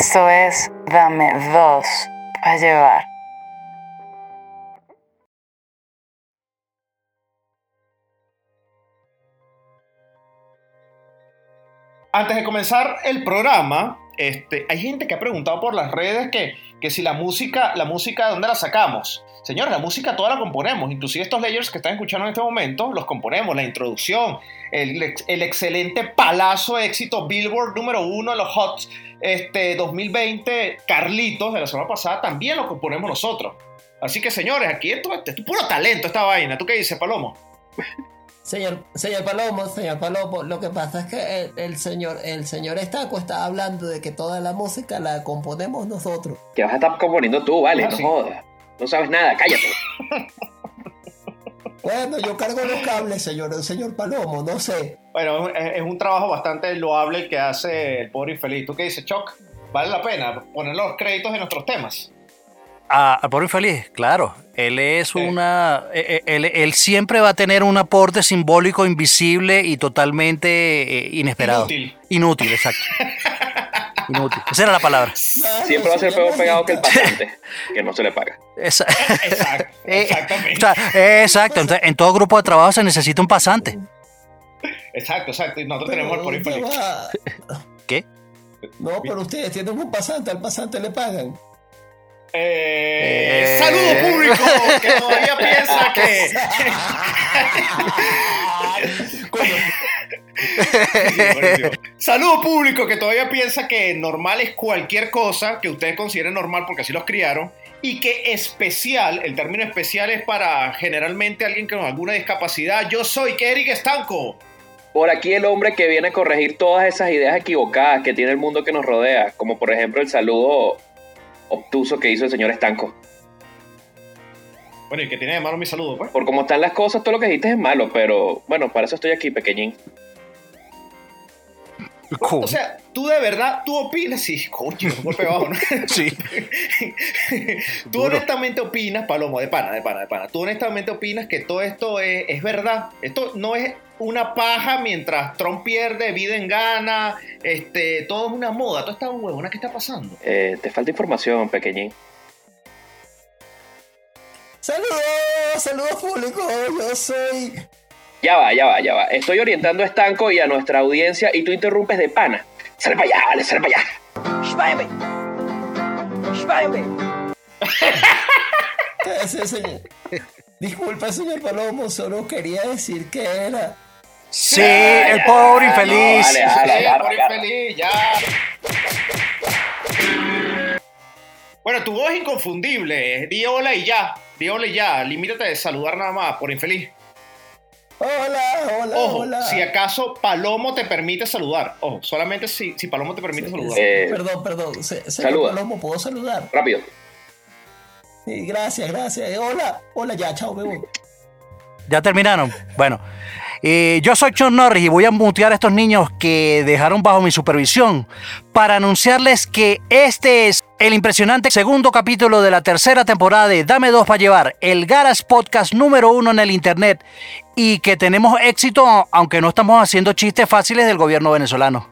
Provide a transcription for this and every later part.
Esto es Dame dos para llevar. Antes de comenzar el programa, este, hay gente que ha preguntado por las redes que, que si la música, la música, ¿de dónde la sacamos? Señores, la música toda la componemos, inclusive estos layers que están escuchando en este momento, los componemos, la introducción, el, el excelente palazo éxito Billboard número uno en los Hot este, 2020, Carlitos de la semana pasada, también lo componemos nosotros. Así que señores, aquí esto, esto es puro talento esta vaina. ¿Tú qué dices, Palomo? Señor, señor Palomo, señor Palomo, lo que pasa es que el, señor, el señor Estaco está hablando de que toda la música la componemos nosotros. Que vas a estar componiendo tú, vale, ah, no jodas. No sabes nada, cállate. bueno, yo cargo los cables, señor, señor Palomo, no sé. Bueno, es, un trabajo bastante loable el que hace el pobre infeliz. ¿Tú qué dices, Choc? ¿Vale la pena poner los créditos en nuestros temas? A, a Infeliz, claro. Él es una. E, e, él, siempre va a tener un aporte simbólico, invisible y totalmente eh, inesperado. Inútil. Inútil, exacto. Inútil. Esa era la palabra. Siempre va a ser peor pegado que el paciente, que no se le paga. Exacto. Eh, exactamente. exacto. En todo grupo de trabajo se necesita un pasante. Exacto, exacto. Y nosotros tenemos el por. ¿Qué? No, pero ustedes tienen un pasante, al pasante le pagan. Eh, Saludo público que todavía piensa que. Saludo público que todavía piensa que normal es cualquier cosa que ustedes consideren normal porque así los criaron y que especial, el término especial es para generalmente alguien con alguna discapacidad. Yo soy Eric Estanco. Por aquí el hombre que viene a corregir todas esas ideas equivocadas que tiene el mundo que nos rodea, como por ejemplo el saludo obtuso que hizo el señor Estanco. Bueno, ¿y que tiene de malo mi saludo, pues? Por cómo están las cosas, todo lo que dijiste es malo, pero bueno, para eso estoy aquí, pequeñín. O sea, tú de verdad, tú opinas, sí, coño, golpe bajo, ¿no? sí. tú honestamente opinas, Palomo, de pana, de pana, de pana, tú honestamente opinas que todo esto es, es verdad. Esto no es una paja mientras Trump pierde, Biden gana, este, todo es una moda, todo está huevona, ¿qué está pasando? Eh, te falta información, pequeñín. Saludos, saludos público, yo soy... Ya va, ya va, ya va. Estoy orientando a Estanco y a nuestra audiencia y tú interrumpes de pana. Sale para allá, vale, sale para allá. Disculpa, señor Palomo, solo quería decir que era Sí, el pobre infeliz. sí, el pobre infeliz, ya. Bueno, tu voz es inconfundible. Di hola y ya. Di hola y ya. Limítate de saludar nada más, por infeliz. Hola, hola, Ojo, hola. si acaso Palomo te permite saludar. Ojo, solamente si, si Palomo te permite saludar. Eh, perdón, perdón. saluda. Palomo, ¿puedo saludar? Rápido. Sí, gracias, gracias. Hola, hola, ya, chao, me voy. ¿Ya terminaron? Bueno. Eh, yo soy John Norris y voy a mutear a estos niños que dejaron bajo mi supervisión para anunciarles que este es el impresionante segundo capítulo de la tercera temporada de Dame Dos para Llevar, el Garas Podcast número uno en el Internet y que tenemos éxito aunque no estamos haciendo chistes fáciles del gobierno venezolano.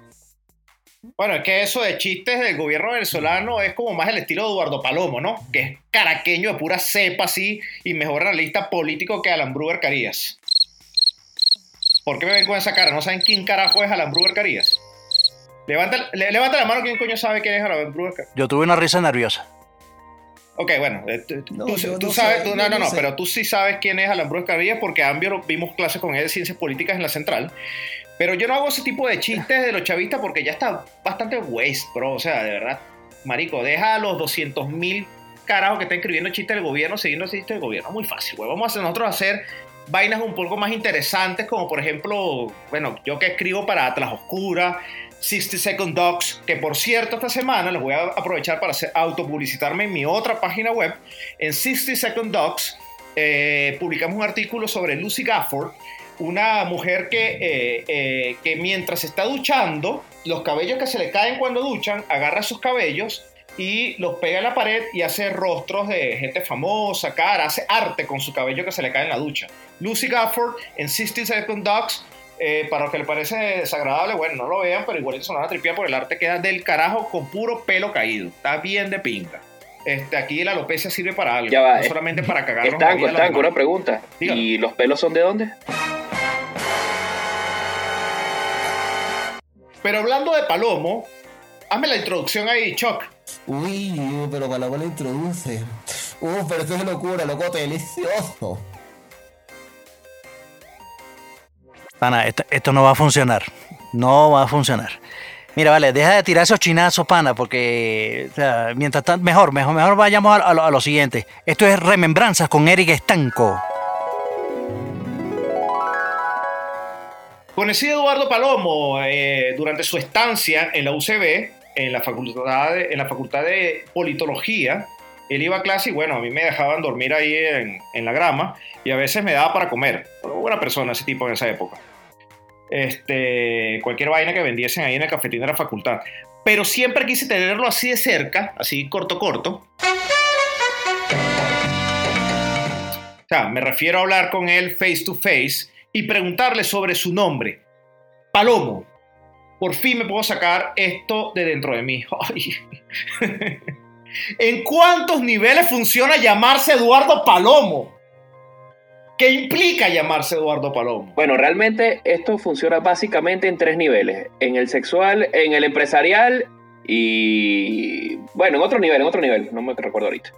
Bueno, es que eso de chistes del gobierno venezolano es como más el estilo de Eduardo Palomo, ¿no? Que es caraqueño de pura cepa así y mejor analista político que Alan Bruger Carías. ¿Por qué me ven con esa cara? ¿No saben quién carajo es Alan Bruger Carías? Levanta, levanta la mano quién coño sabe quién es Alan Bruger Carías. Yo tuve una risa nerviosa. Ok, bueno, eh, tú, sabes, no, no, no, pero tú sí sabes quién es Alan Bruger Carías porque ambos vimos clases con él de ciencias políticas en la central. Pero yo no hago ese tipo de chistes de los chavistas porque ya está bastante waste, bro. O sea, de verdad, marico, deja a los 200 mil carajos que están escribiendo chistes del gobierno siguiendo chistes del gobierno. Muy fácil, güey. Vamos a hacer, nosotros hacer vainas un poco más interesantes, como por ejemplo, bueno, yo que escribo para Atlas Oscura, 60 Second Dogs, que por cierto esta semana les voy a aprovechar para hacer, autopublicitarme en mi otra página web. En 60 Second Dogs eh, publicamos un artículo sobre Lucy Gafford, una mujer que, eh, eh, que mientras está duchando, los cabellos que se le caen cuando duchan, agarra sus cabellos y los pega en la pared y hace rostros de gente famosa, cara, hace arte con su cabello que se le cae en la ducha. Lucy Gafford en 60 Second Dogs Eh, para los que les parece desagradable, bueno, no lo vean, pero igual se van a tripear porque el arte queda del carajo con puro pelo caído. Está bien de pinga. Este, aquí la alopecia sirve para algo, Ya va, no eh, solamente para cagarnos. Estanco, estanco, una pregunta. Dígame. ¿Y los pelos son de dónde? Pero hablando de Palomo, hazme la introducción ahí, Chuck. Uy, pero lo introduce. Uf, pero esto es locura, loco, delicioso. Pana, esto, esto no va a funcionar. No va a funcionar. Mira, vale, deja de tirar esos chinazos, pana, porque o sea, mientras tanto, mejor, mejor, mejor vayamos a, a lo, a lo siguiente. Esto es Remembranzas con Eric Estanco. Conocí a Eduardo Palomo eh, durante su estancia en la UCB, en la, facultad de, en la Facultad de Politología. Él iba a clase y bueno, a mí me dejaban dormir ahí en, en la grama y a veces me daba para comer. Buena persona ese tipo en esa época. Este, cualquier vaina que vendiesen ahí en el cafetín de la facultad. Pero siempre quise tenerlo así de cerca, así corto, corto. O sea, me refiero a hablar con él face to face y preguntarle sobre su nombre. Palomo. Por fin me puedo sacar esto de dentro de mí. Ay. ¿En cuántos niveles funciona llamarse Eduardo Palomo? ¿Qué implica llamarse Eduardo Palomo? Bueno, realmente esto funciona básicamente en tres niveles. En el sexual, en el empresarial y... Bueno, en otro nivel, en otro nivel. No me recuerdo ahorita.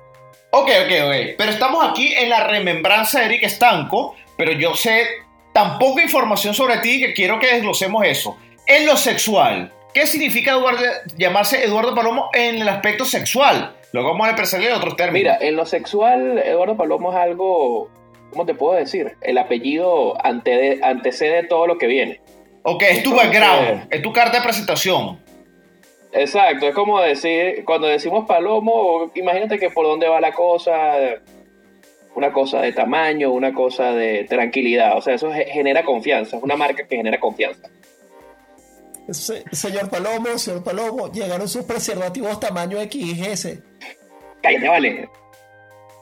Ok, ok, ok. Pero estamos aquí en la remembranza de Eric Estanco, pero yo sé tan poca información sobre ti que quiero que desglosemos eso. En lo sexual, ¿qué significa Eduardo- llamarse Eduardo Palomo en el aspecto sexual? Luego vamos a empresarial en otros términos. Mira, en lo sexual, Eduardo Palomo es algo... ¿Cómo te puedo decir? El apellido ante- antecede todo lo que viene. Ok, es tu Entonces- background, es tu carta de presentación. Exacto, es como decir, cuando decimos palomo, imagínate que por dónde va la cosa, una cosa de tamaño, una cosa de tranquilidad, o sea, eso ge- genera confianza, es una marca que genera confianza. Se- señor Palomo, señor Palomo, llegaron sus preservativos tamaño XS. Cállate, vale.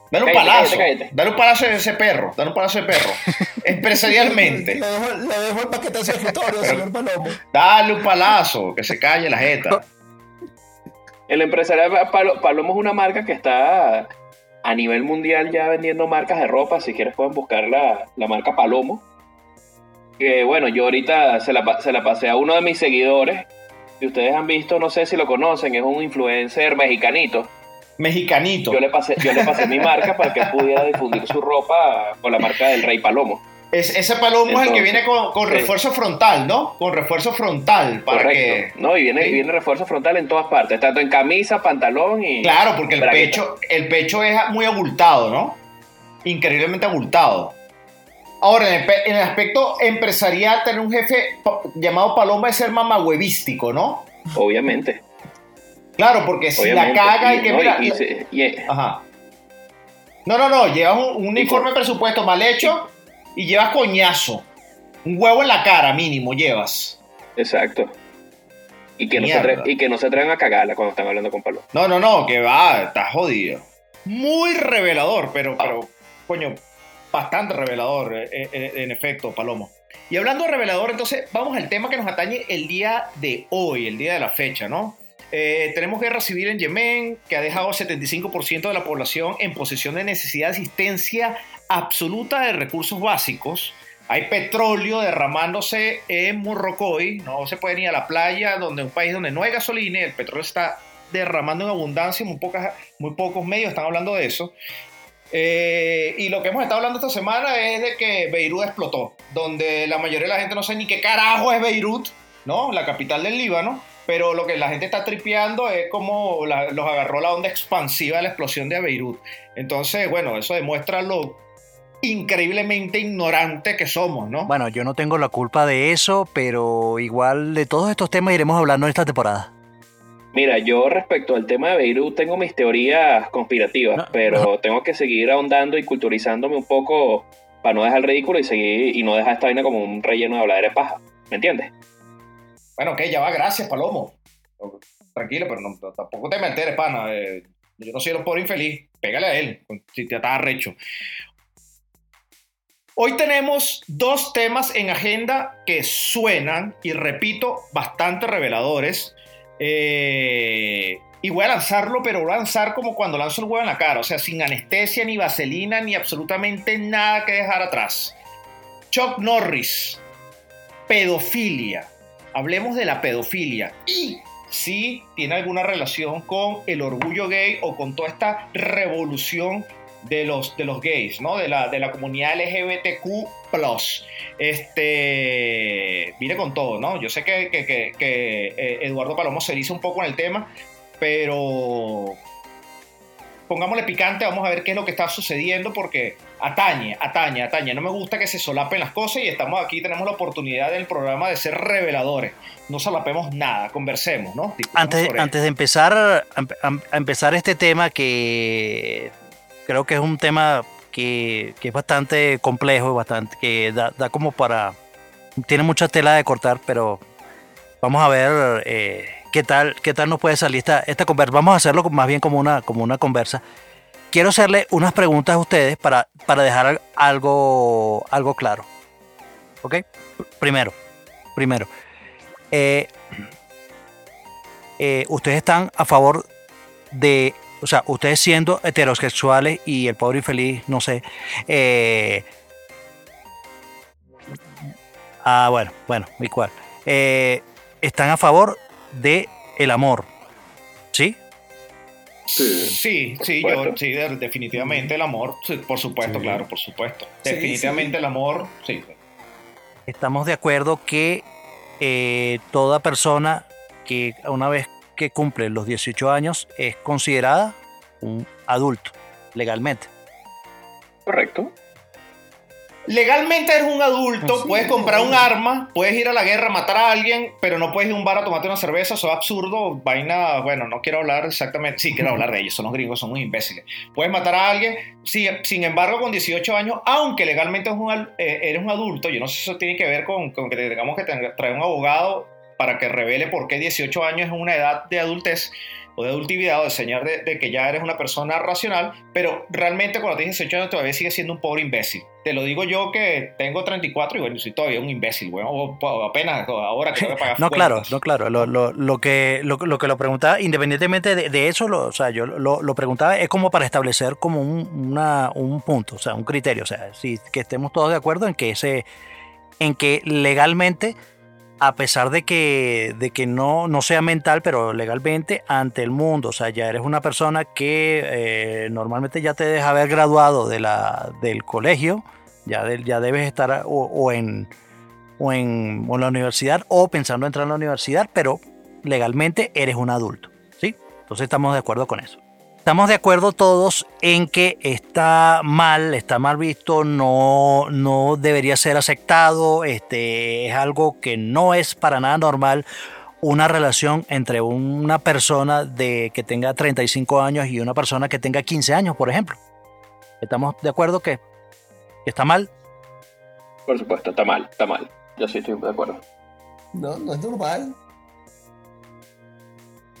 Dale un Cállate, palazo, cállate, cállate. dale un palazo a ese perro, dale un palazo de perro. Empresarialmente, Le dejo, le dejo el paquete a su escritorio, señor Palomo. dale un palazo, que se calle la jeta. El empresario Palo- Palomo es una marca que está a nivel mundial ya vendiendo marcas de ropa, si quieres pueden buscar la, la marca Palomo. Que bueno, yo ahorita se la, se la pasé a uno de mis seguidores, y ustedes han visto, no sé si lo conocen, es un influencer mexicanito. Mexicanito. Yo le pasé, yo le pasé mi marca para que él pudiera difundir su ropa con la marca del Rey Palomo. Es- ese palomo es el que viene con, con sí. refuerzo frontal, ¿no? Con refuerzo frontal, para Correcto. que... No, y viene, Sí. viene refuerzo frontal en todas partes, tanto en camisa, pantalón y. Claro, porque el bragueta. pecho, el pecho es muy abultado, ¿no? Increíblemente abultado. Ahora, en el, pe- en el aspecto empresarial, tener un jefe llamado Paloma es ser mamahuevístico, ¿no? Obviamente. Claro, porque si obviamente. la caga y que no, mira... y- se- Ajá. No, no, no, llevas un, un informe de presupuesto mal hecho y llevas coñazo. Un huevo en la cara mínimo llevas. exacto. Y que, no se Mierda. atre- y que no se atrevan a cagarla cuando están hablando con Palomo. No, no, no, que va, está jodido. Muy revelador, pero, pero coño, bastante revelador, eh, eh, en efecto, Palomo. Y hablando de revelador, entonces vamos al tema que nos atañe el día de hoy, el día de la fecha, ¿no? Eh, tenemos guerra civil en Yemen, que ha dejado al 75% de la población en posición de necesidad de asistencia absoluta de recursos básicos. Hay petróleo derramándose en Morrocoy, no se puede ir a la playa, donde un país donde no hay gasolina, el petróleo está derramando en abundancia, muy, pocas, muy pocos medios están hablando de eso. Eh, y lo que hemos estado hablando esta semana es de que Beirut explotó, donde la mayoría de la gente no sabe ni qué carajo es Beirut, ¿no? La capital del Líbano, pero lo que la gente está tripeando es como los agarró la onda expansiva de la explosión de Beirut. Entonces, bueno, eso demuestra lo increíblemente ignorante que somos, ¿no? Bueno, yo no tengo la culpa de eso, pero igual de todos estos temas iremos hablando en esta temporada. Mira, yo respecto al tema de Beirut tengo mis teorías conspirativas, No, pero tengo que seguir ahondando y culturizándome un poco para no dejar el ridículo y seguir y no dejar esta vaina como un relleno de hablar de paja. ¿Me entiendes? Bueno, ok, ya va, gracias, Palomo. Tranquilo, pero no- tampoco te me alteres, pana. eh, yo no soy el pobre infeliz. Pégale a él, si te está arrecho. Hoy tenemos dos temas en agenda que suenan, y repito, bastante reveladores. Eh, y voy a lanzarlo, pero voy a lanzar como cuando lanzo el huevo en la cara, o sea, sin anestesia, ni vaselina, ni absolutamente nada que dejar atrás. Chuck Norris, pedofilia. Hablemos de la pedofilia. Y si tiene alguna relación con el orgullo gay o con toda esta revolución de los, de los gays, ¿no? De la, de la comunidad LGBTQ. Este. Viene con todo, ¿no? Yo sé que, que, eh, Eduardo Palomo se dice un poco en el tema, pero. Pongámosle picante, vamos a ver qué es lo que está sucediendo, porque atañe, atañe, atañe. No me gusta que se solapen las cosas y estamos aquí, tenemos la oportunidad del programa de ser reveladores. No solapemos nada, conversemos, ¿no? Antes, antes de empezar a empezar este tema que creo que es un tema que, es bastante complejo, bastante, que da, como para... Tiene mucha tela de cortar, pero vamos a ver eh, qué, tal, qué tal nos puede salir esta, esta conversa. Vamos a hacerlo más bien como una, como una conversa. Quiero hacerle unas preguntas a ustedes para, para dejar algo, algo claro. ¿Ok? Primero, primero. Eh, eh, ustedes están a favor de o sea, ustedes siendo heterosexuales y el pobre infeliz, no sé. Eh, ah, bueno, bueno, igual. Eh, están a favor de el amor, ¿sí? Sí, sí, yo, sí, definitivamente el amor, por supuesto, claro, por supuesto. Definitivamente el amor, sí. Estamos de acuerdo que eh, toda persona que una vez que cumple los 18 años es considerada un adulto legalmente. Correcto. Legalmente eres un adulto, puedes comprar un arma, puedes ir a la guerra, matar a alguien, pero no puedes ir a un bar a tomarte una cerveza, eso es absurdo, vaina, bueno, no quiero hablar exactamente, sí, quiero hablar de ellos, son los gringos, son muy imbéciles. Puedes matar a alguien, sí, sin embargo, con 18 años, aunque legalmente eh, eres un, adulto, yo no sé si eso tiene que ver con, con que tengamos que traer un abogado para que revele por qué 18 años es una edad de adultez o de adultividad o de señal de, que ya eres una persona racional, pero realmente cuando tienes 18 años todavía sigues siendo un pobre imbécil. Te lo digo yo que tengo 34 y bueno, soy todavía un imbécil, bueno, o, apenas ahora que tengo que pagar No, claro, no, claro. Lo, lo, lo, que, lo, que lo preguntaba, independientemente de, eso, o sea, yo lo, preguntaba es como para establecer como un, una, un punto, o sea, un criterio, o sea, si, que estemos todos de acuerdo en que ese, en que legalmente a pesar de que, de que no, no sea mental, pero legalmente ante el mundo. O sea, ya eres una persona que eh, normalmente ya te deja haber graduado de la, del colegio, ya, ya debes estar o, en, o, en, la universidad o pensando en entrar a la universidad, pero legalmente eres un adulto. ¿sí? Entonces estamos de acuerdo con eso estamos de acuerdo todos en que está mal, está mal visto, no, no debería ser aceptado, este, es algo que no es para nada normal una relación entre una persona de que tenga 35 años y una persona que tenga 15 años, por ejemplo. ¿Estamos de acuerdo que, está mal? Por supuesto, está mal, está mal. Yo sí estoy de acuerdo. No, no es normal.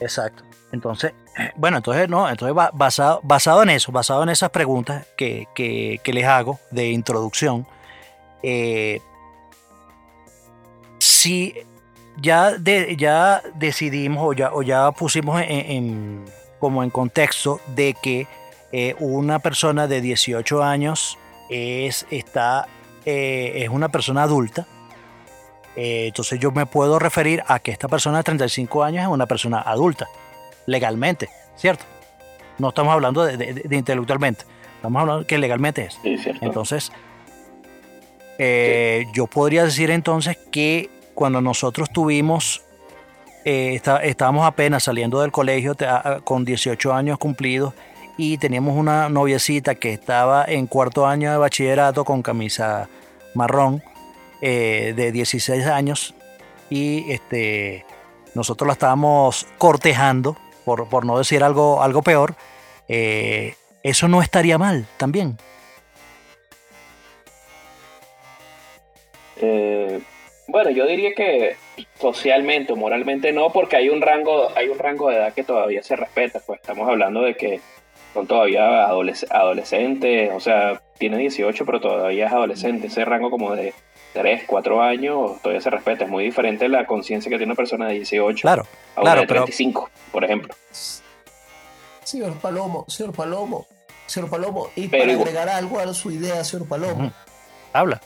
Exacto. Entonces, bueno, entonces no, entonces basado, basado en eso, basado en esas preguntas que, les hago de introducción, eh, si ya, ya decidimos o ya, o ya pusimos en, como en contexto de que eh, una persona de 18 años es, está, eh, es una persona adulta, entonces yo me puedo referir a que esta persona de 35 años es una persona adulta legalmente, ¿cierto? No estamos hablando de, intelectualmente, estamos hablando que legalmente es. Sí, cierto. Entonces, eh, yo podría decir entonces que cuando nosotros tuvimos, eh, estábamos apenas saliendo del colegio con 18 años cumplidos y teníamos una noviecita que estaba en cuarto año de bachillerato con camisa marrón eh, de 16 años y este nosotros la estábamos cortejando por, no decir algo, algo peor, eh, eso no estaría mal también. Eh, bueno, yo diría que socialmente o moralmente no, porque hay un rango, hay un rango de edad que todavía se respeta. Pues estamos hablando de que son todavía adolescentes, o sea, tiene 18 pero todavía es adolescente. Ese rango como de 3, 4 años todavía se respeta. Es muy diferente la conciencia que tiene una persona de 18 Claro, a una claro, de pero 35, por ejemplo. Señor Palomo, señor Palomo, señor Palomo, y Pero para igual- agregar algo a su idea, señor Palomo, Ujú. habla.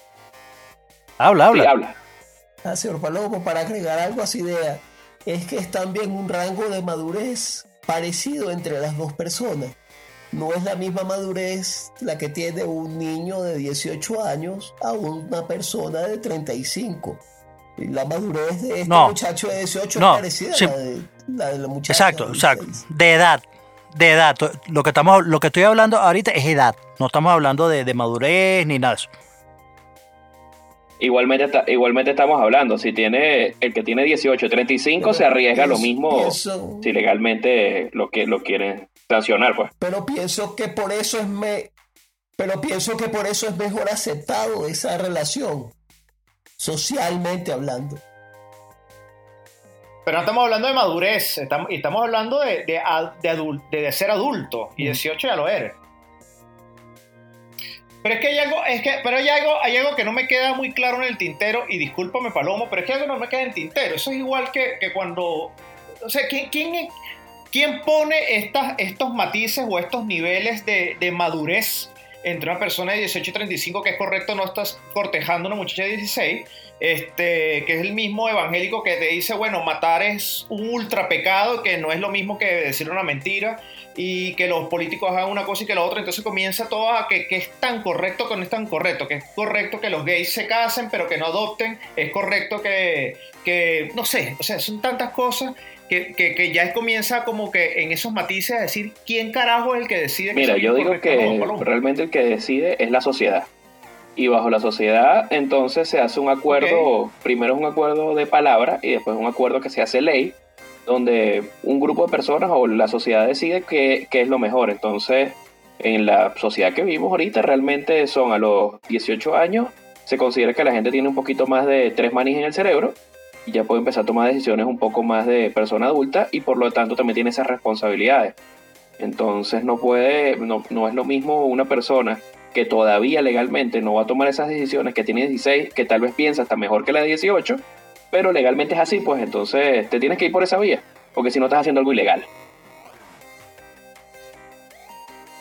Habla, Sí, habla. habla. Ah, señor Palomo, para agregar algo a su idea, es que es también un rango de madurez parecido entre las dos personas. No es la misma madurez la que tiene un niño de 18 años a una persona de 35. Y la madurez de este No. muchacho de 18 No, es parecida sí. a la de la, de la muchacha Exacto, de exacto. 16. De edad. De edad. Lo que, estamos, lo que estoy hablando ahorita es edad. No estamos hablando de, de madurez ni nada de eso. Igualmente, igualmente estamos hablando, si tiene el que tiene 18, 35 Pero se arriesga lo mismo pienso- si legalmente lo que lo quieren sancionar, pues. pero pienso que por eso es me pero pienso que por eso es mejor aceptado esa relación socialmente hablando Pero no estamos hablando de madurez, estamos, y estamos hablando de, de, de adul- de- de ser adulto, y 18 ya lo eres. Pero es que hay algo, es que, pero hay algo, hay algo que no me queda muy claro en el tintero, y discúlpame Palomo, pero es que algo no me queda en el tintero. Eso es igual que, que cuando, o sea, ¿quién, quién, quién pone estas, estos matices o estos niveles de, de madurez entre una persona de 18 y 35, que es correcto, no estás cortejando a una muchacha de 16, este, que es el mismo evangélico que te dice, bueno, matar es un ultra pecado, que no es lo mismo que decir una mentira, y que los políticos hagan una cosa y que la otra, entonces comienza todo a que, que es tan correcto que no es tan correcto, que es correcto que los gays se casen pero que no adopten, es correcto que, que no sé, o sea, son tantas cosas que, que, que ya comienza como que en esos matices a decir quién carajo es el que decide. que Mira, yo digo que realmente el que decide es la sociedad. Y bajo la sociedad, entonces se hace un acuerdo, primero es un acuerdo de palabra y después un acuerdo que se hace ley, donde un grupo de personas o la sociedad decide qué, qué es lo mejor. Entonces, en la sociedad que vivimos ahorita, realmente son a los 18 años, se considera que la gente tiene un poquito más de tres manis en el cerebro y ya puede empezar a tomar decisiones un poco más de persona adulta y por lo tanto también tiene esas responsabilidades. Entonces no puede, no, no es lo mismo una persona que todavía legalmente no va a tomar esas decisiones, que tiene 16, que tal vez piensa hasta mejor que la de 18, pero legalmente es así, pues entonces te tienes que ir por esa vía, porque si no estás haciendo algo ilegal.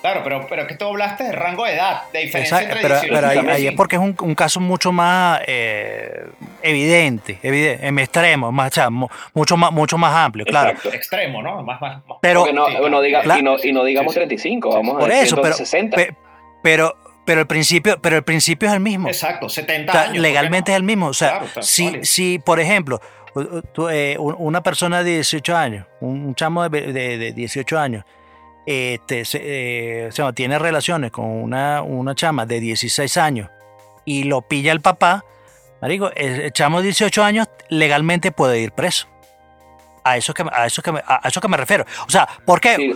Claro, pero, pero que tú hablaste de rango de edad, de diferencia Exacto, entre pero, 18 pero ahí, es porque es un, un caso mucho más eh, evidente, evidente, en extremo, más, o sea, mu- mucho más, mucho más amplio, claro. Exacto. extremo, ¿no? Más, más, más- Pero, Porque no, Sí, no diga- claro. y, no, y no digamos Sí, sí. 35, vamos a por decir eso, pero, 60. pe- pero, pero el principio, pero el principio es el mismo. Exacto, 70 O sea, años. ¿por qué legalmente no? es el mismo. O sea, Claro, si, si, por ejemplo, tú, eh, un- una persona de 18 años, un, chamo de, de- de 18 años, este, se- eh, o sea, tiene relaciones con una, una chama de 16 años y lo pilla el papá, marico, el, chamo de 18 años legalmente puede ir preso. A eso que, me- a eso que, a eso que me refiero. O sea, ¿por qué? Sí,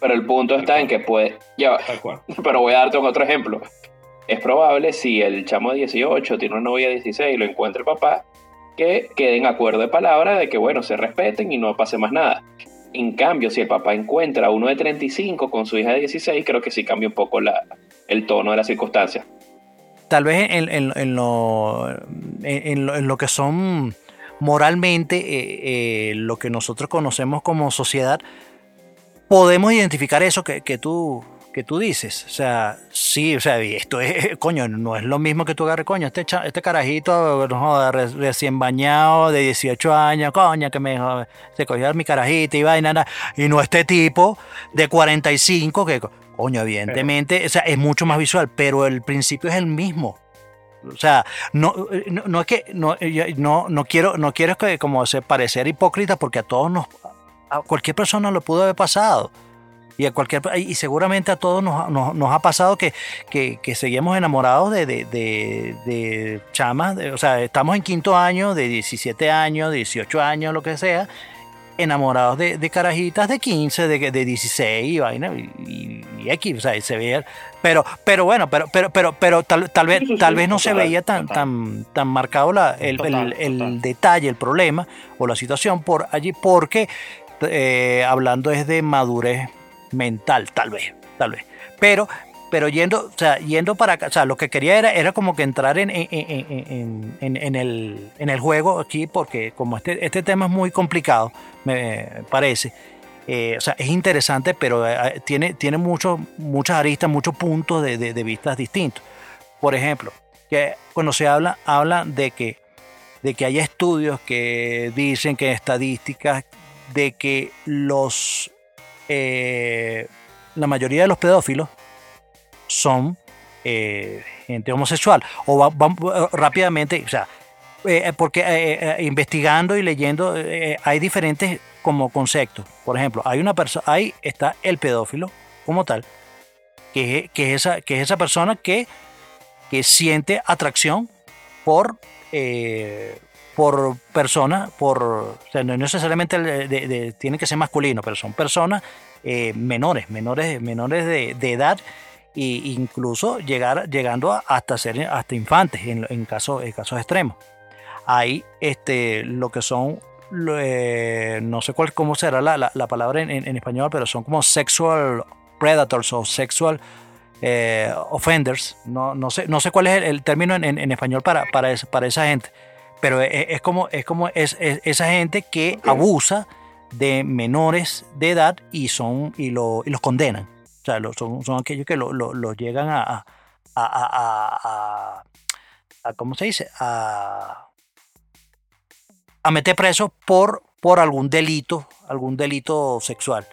pero el punto está en que puede... Ya va. Tal cual. Pero voy a darte otro ejemplo. Es probable si el chamo de 18 tiene una novia de 16 y lo encuentra el papá, que queden acuerdo de palabra de que, bueno, se respeten y no pase más nada. En cambio, si el papá encuentra a uno de 35 con su hija de 16, creo que sí cambia un poco la, el tono de las circunstancias. tal vez en, en- en lo, en, en lo, en lo que son moralmente eh, eh, lo que nosotros conocemos como sociedad, podemos identificar eso que, que tú que tú dices, o sea, sí, o sea, esto es, coño, no es lo mismo que tú agarres, coño, este, cha- este carajito, no recién bañado, de 18 años, coño, que me se cogió mi carajita y vaina, na- y no este tipo de 45 que, coño, evidentemente, o sea, es mucho más visual, pero el principio es el mismo. O sea, no, no, no es que no, no, no quiero, no quiero que como se parecer hipócrita porque a todos nos, a cualquier persona lo pudo haber pasado. Y a cualquier y seguramente a todos nos, nos- nos ha pasado que, que, que seguimos enamorados de, de, de, de chamas, o sea, estamos en quinto año, de 17 años, 18 años, lo que sea, enamorados de, de carajitas de 15, de, de 16 y vaina, y, y, y X, o sea, y se veía, pero, pero bueno, pero, pero, pero, pero tal, tal vez, tal vez no se veía tan, total. tan, tan marcado la, el, Total, el- el detalle, el problema o la situación por allí, porque eh, hablando es de madurez mental, tal vez, tal vez. Pero pero yendo, o sea, yendo para acá, o sea, lo que quería era, era como que entrar en, en, en, en, el, en el juego aquí, porque como este, este tema es muy complicado, me parece, eh, o sea, es interesante, pero eh, tiene, tiene muchos, muchas aristas, muchos puntos de, de, de vistas distintos. Por ejemplo, que cuando se habla, habla de que, de que hay estudios que dicen que estadísticas de que los eh, la mayoría de los pedófilos son eh, gente homosexual. O rápidamente, o sea, eh, porque investigando y leyendo hay diferentes como conceptos. Por ejemplo, hay una persona, ahí está el pedófilo como tal, que, que, es esa, que es esa persona que, que siente atracción por por personas, por, o sea, no necesariamente de, tiene que ser masculino, pero son personas eh, menores, menores, menores de, edad e incluso llegar, llegando hasta ser hasta infantes en, en, casos, en extremos. Hay este, lo que son, eh, no sé cuál, cómo será la, la, palabra en, en, español, pero son como sexual predators o sexual eh, offenders. No, no, sé, no sé cuál es el, término en, español para, para, para esa gente pero es, como, es como es, esa gente que abusa de menores de edad y, son, y, lo, los condenan. O sea, son, son aquellos que los lo, llegan a, a, a, a, ¿cómo se dice? A, a meter preso por, por algún delito, algún delito sexual.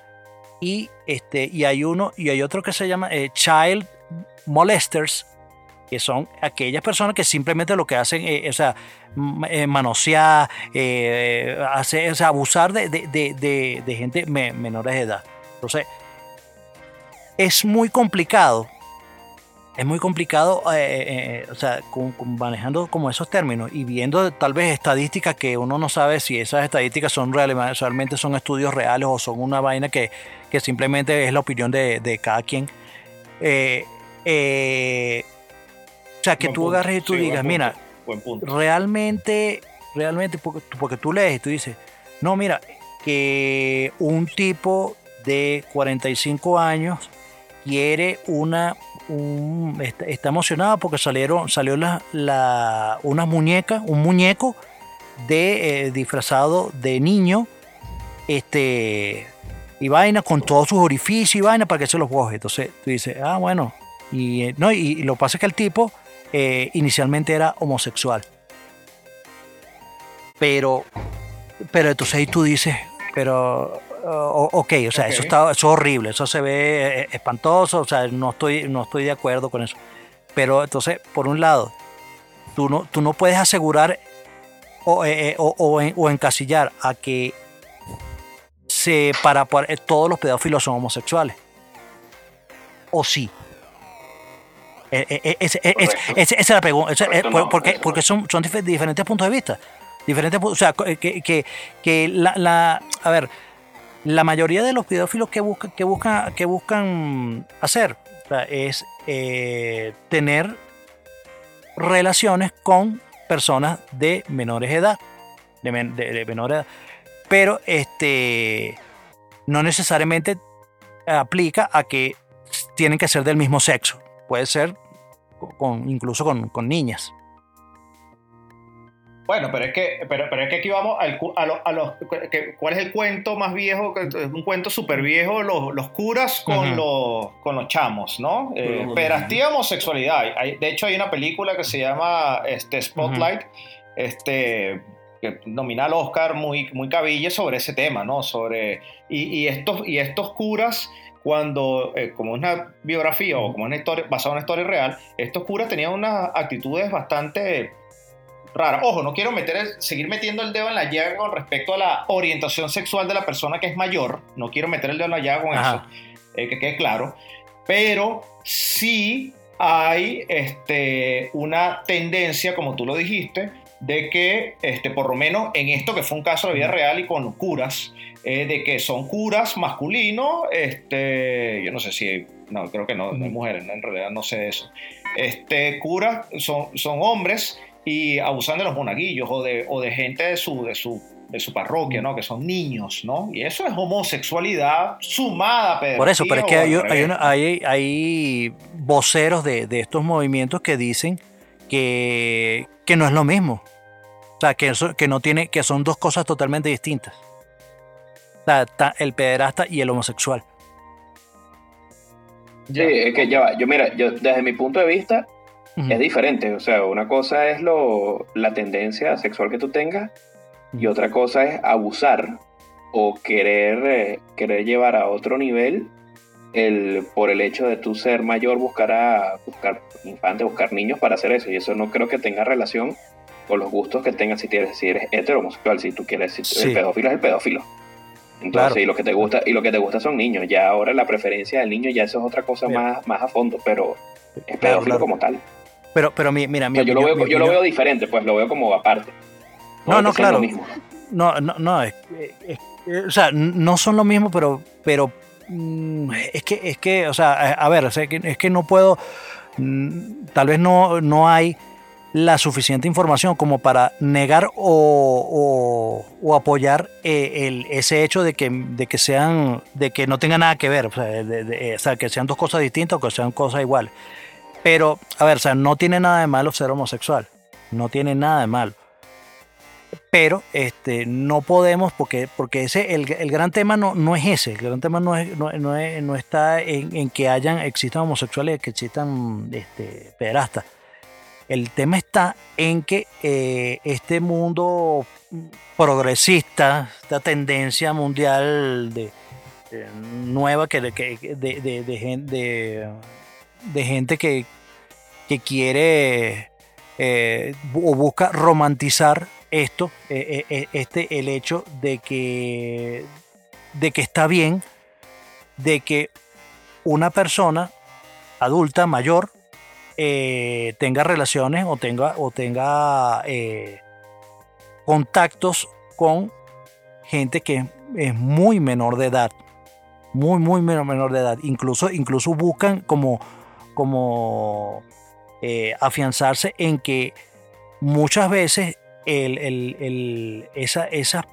Y, este, y hay uno, y hay otro que se llama eh, Child Molesters, que son aquellas personas que simplemente lo que hacen es, o sea, eh, manosear, eh, abusar de, de, de, gente menores de edad. Entonces, es muy complicado, es muy complicado, eh, o sea, manejando como esos términos y viendo tal vez estadísticas que uno no sabe si esas estadísticas son realmente son estudios reales o son una vaina que, que simplemente es la opinión de, cada quien. O sea, que tú agarres y tú digas, mira, realmente, realmente, porque, tú lees y tú dices, no, mira, que un tipo de 45 años quiere una, está, emocionado porque salieron, salió la, la, una muñeca, un muñeco de eh, disfrazado de niño, este, y vaina con todos sus orificios y vaina para que se los coge. Entonces tú dices, ah, bueno, y, eh, no, y, y lo que pasa es que el tipo eh, inicialmente era homosexual. Pero, pero entonces ahí tú dices, pero, ok, o sea, eso, está, eso es horrible, eso se ve eh, espantoso, o sea, no estoy, no estoy de acuerdo con eso. Pero entonces, por un lado, tú no, tú no puedes asegurar o, eh, o, encasillar a que se, para, para, todos los pedófilos son homosexuales. O sí. Esa es la pregunta. porque, porque son, son diferentes puntos de vista. Diferentes, o sea, que, que, que la, la, a ver, la mayoría de los pedófilos que buscan, que buscan, que buscan hacer es eh, tener relaciones con personas de menores edad, de, de, menor edad, pero este no necesariamente aplica a que tienen que ser del mismo sexo. Puede ser con, incluso con, con niñas. Bueno, pero es que, pero, pero es que aquí vamos a, los... ¿Cuál es el cuento más viejo? Un cuento súper viejo, los, los, curas con, los, con los chamos, ¿no? Eh, perastía homosexualidad. de hecho, hay una película que se llama este, Spotlight, este, que nomina al Oscar muy, muy cabille sobre ese tema, ¿no? Sobre, y, estos, y estos curas cuando, eh, como una biografía o como una historia basada en una historia real, estos curas tenían unas actitudes bastante raras. Ojo, no quiero meter seguir metiendo el dedo en la llaga con respecto a la orientación sexual de la persona que es mayor. No quiero meter el dedo en la llaga con eso, eh, que quede claro. Pero sí hay este, una tendencia, como tú lo dijiste, de que, este, por lo menos en esto que fue un caso de vida real y con curas, eh, de que son curas masculinos, este, yo no sé si, no, creo que no, no hay mujeres, en realidad no sé eso. Este, curas son, son hombres y abusan de los monaguillos o de, o de gente de su, de su de su parroquia, ¿no? Que son niños, ¿no? Y eso es homosexualidad sumada, Pedro. Por eso, pero es que hay, hay, voceros de, estos movimientos que dicen que, que no es lo mismo. O sea, que, eso, que, no tiene, que son dos cosas totalmente distintas. Sea, el pederasta y el homosexual. Sí, es que ya va. Yo, mira, yo desde mi punto de vista es diferente. O sea, una cosa es lo, la tendencia sexual que tú tengas y otra cosa es abusar o querer, eh, querer llevar a otro nivel el, por el hecho de tú ser mayor buscar a buscar infantes, buscar niños para hacer eso. Y eso no creo que tenga relación con los gustos que tengas si, tienes, si eres heterosexual, si tú quieres, el pedófilo es el pedófilo. Entonces, y lo que te gusta, y lo que te gusta son niños. Ya ahora la preferencia del niño ya eso es otra cosa más, más a fondo, pero es pedófilo como tal. Pero, pero mira, mira yo, lo veo, yo lo veo diferente, pues lo veo como aparte. No, no, claro. No, no, no, o sea, no son lo mismo, pero, pero mm, es que, es que, o sea, a, ver, es que no puedo, mm, tal vez no, no hay la suficiente información como para negar o, o, apoyar eh, el, ese hecho de que, de que sean, de que no tenga nada que ver, o sea, que sean dos cosas distintas o que sean cosas iguales. Pero, a ver, o sea, no tiene nada de malo ser homosexual, no tiene nada de malo pero este, no podemos, porque, porque ese, el, el, gran tema no, no es ese, el gran tema no, es, no, no, es, no está en, en, que hayan, existan homosexuales, que existan este, pederastas. El tema está en que eh, este mundo progresista, esta tendencia mundial de, nueva que, de, de, de, gente que, que quiere eh, o busca romantizar esto, eh, este, el hecho de que, de que está bien de que una persona adulta, mayor, tenga relaciones o tenga, o tenga contactos con gente que es muy menor de edad. Muy, muy menor, menor de edad. Incluso, incluso buscan como, como afianzarse en que muchas veces el, esa, esas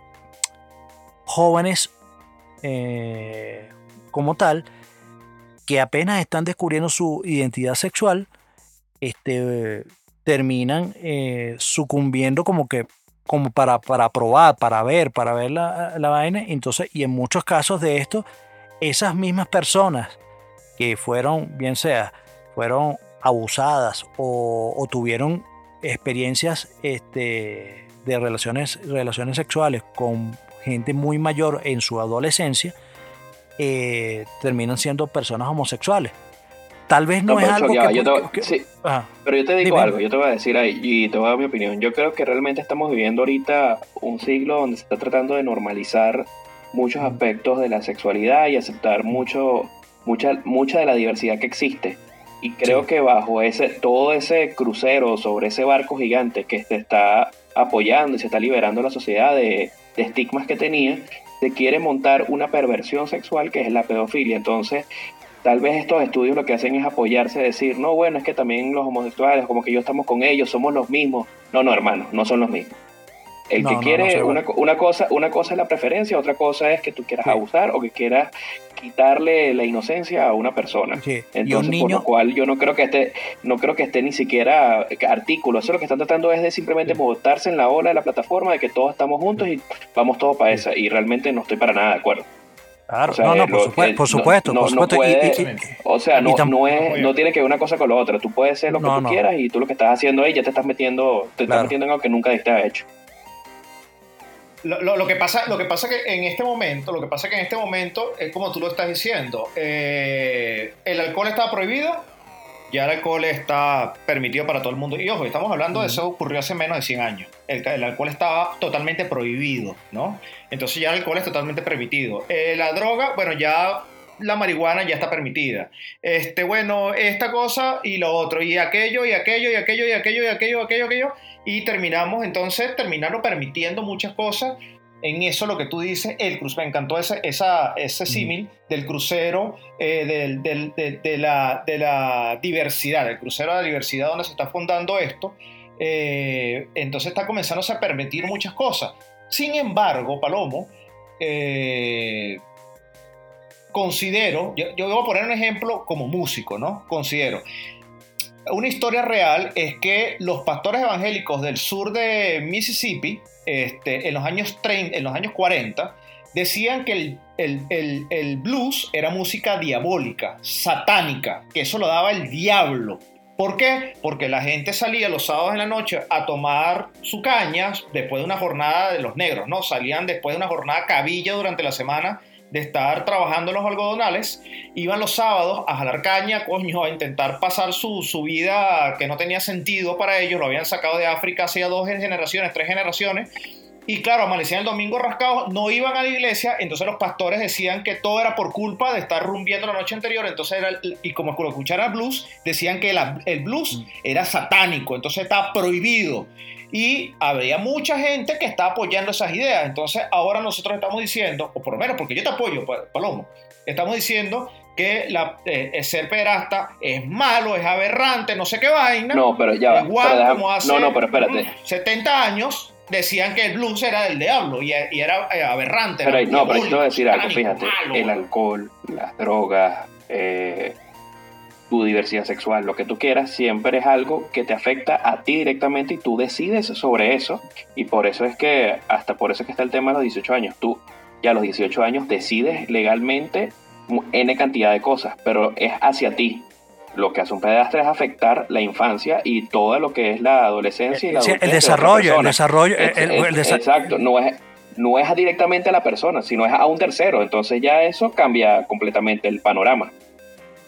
jóvenes eh, como tal, que apenas están descubriendo su identidad sexual, este, terminan eh, sucumbiendo como que como para, para probar, para ver, para ver la, la vaina. Entonces, y en muchos casos de esto, esas mismas personas que fueron, bien sea, fueron abusadas o, tuvieron experiencias este, de relaciones, relaciones sexuales con gente muy mayor en su adolescencia, eh, terminan siendo personas homosexuales. Tal vez no, es algo que, sí, Pero yo te digo algo, yo te voy a decir ahí y te voy a dar mi opinión. Yo creo que realmente estamos viviendo ahorita un siglo donde se está tratando de normalizar muchos aspectos de la sexualidad y aceptar mucho, mucha, mucha de la diversidad que existe. Y creo que bajo ese, todo ese crucero sobre ese barco gigante que se está apoyando y se está liberando la sociedad de, estigmas que tenía, se quiere montar una perversión sexual que es la pedofilia. Entonces, tal vez estos estudios lo que hacen es apoyarse, decir, no, bueno, es que también los homosexuales, como que yo estamos con ellos, somos los mismos. No, no, hermano, no son los mismos. El que quiere una, una, cosa, una cosa es la preferencia, otra cosa es que tú quieras abusar o que quieras quitarle la inocencia a una persona. Entonces, por lo cual yo no creo que esté, no creo que esté ni siquiera artículo. Eso lo que están tratando es de simplemente montarse en la ola de la plataforma de que todos estamos juntos y vamos todos para esa. Y realmente no estoy para nada de acuerdo. Claro, no, no, por, supuesto, por supuesto. o sea, no, no, es, no tiene que ver una cosa con la otra. Tú puedes ser lo que tú quieras y tú lo que estás haciendo ahí ya te estás metiendo, te estás metiendo en algo que nunca te ha hecho. Lo, que pasa, lo que pasa que en este momento, lo que pasa que en este momento es como tú lo estás diciendo, eh, el alcohol está prohibido, ya el alcohol está permitido para todo el mundo. Y ojo, estamos hablando de eso ocurrió hace menos de 100 años. El, el, alcohol estaba totalmente prohibido, ¿no? Entonces ya el alcohol es totalmente permitido. Eh, la droga, bueno, ya la marihuana ya está permitida. Este, bueno, esta cosa y lo otro, y aquello, y aquello, y aquello, y aquello, y aquello, y aquello, aquello y terminamos entonces, terminaron permitiendo muchas cosas. En eso lo que tú dices, el crucero, me encantó ese, esa, ese símil del crucero, eh, del, del, de, la, de la diversidad, el crucero de la diversidad donde se está fundando esto. eh, entonces está comenzando a permitir muchas cosas. Sin embargo, Palomo, eh, considero, yo, yo, voy a poner un ejemplo como músico, ¿no? Considero, una historia real es que los pastores evangélicos del sur de Mississippi, este, en, los años 30, en los años 40, decían que el, el, blues era música diabólica, satánica, que eso lo daba el diablo. ¿Por qué? Porque la gente salía los sábados en la noche a tomar su caña después de una jornada de los negros, ¿no? Salían después de una jornada cabilla durante la semana de estar trabajando en los algodonales, iban los sábados a jalar caña, coño, a intentar pasar su, su, vida que no tenía sentido para ellos, lo habían sacado de África hace dos generaciones, tres generaciones, y claro, amanecían el domingo rascados, no iban a la iglesia, entonces los pastores decían que todo era por culpa de estar rumbiendo la noche anterior, entonces era, y como escucharan blues, decían que el blues mm. era satánico, entonces está prohibido. Y había mucha gente que está apoyando esas ideas. Entonces ahora nosotros estamos diciendo, o por lo menos porque yo te apoyo, Palomo, estamos diciendo que la, eh, ser pederasta es malo, es aberrante, no sé qué vaina. No, pero ya Igual como hace no, no, pero espérate. 70 años decían que el blues era del diablo y, era eh, aberrante. Pero, no, pero yo te voy a decir algo, fíjate, el alcohol, las drogas, eh, tu diversidad sexual, lo que tú quieras, siempre es algo que te afecta a ti directamente y tú decides sobre eso. Y por eso es que, hasta por eso es que está el tema de los 18 años. Tú ya a los 18 años decides legalmente N cantidad de cosas, pero es hacia ti lo que hace un pedastre es afectar la infancia y todo lo que es la adolescencia y la el desarrollo, el desarrollo, exacto, no es no es directamente a la persona, sino es a un tercero, entonces ya eso cambia completamente el panorama.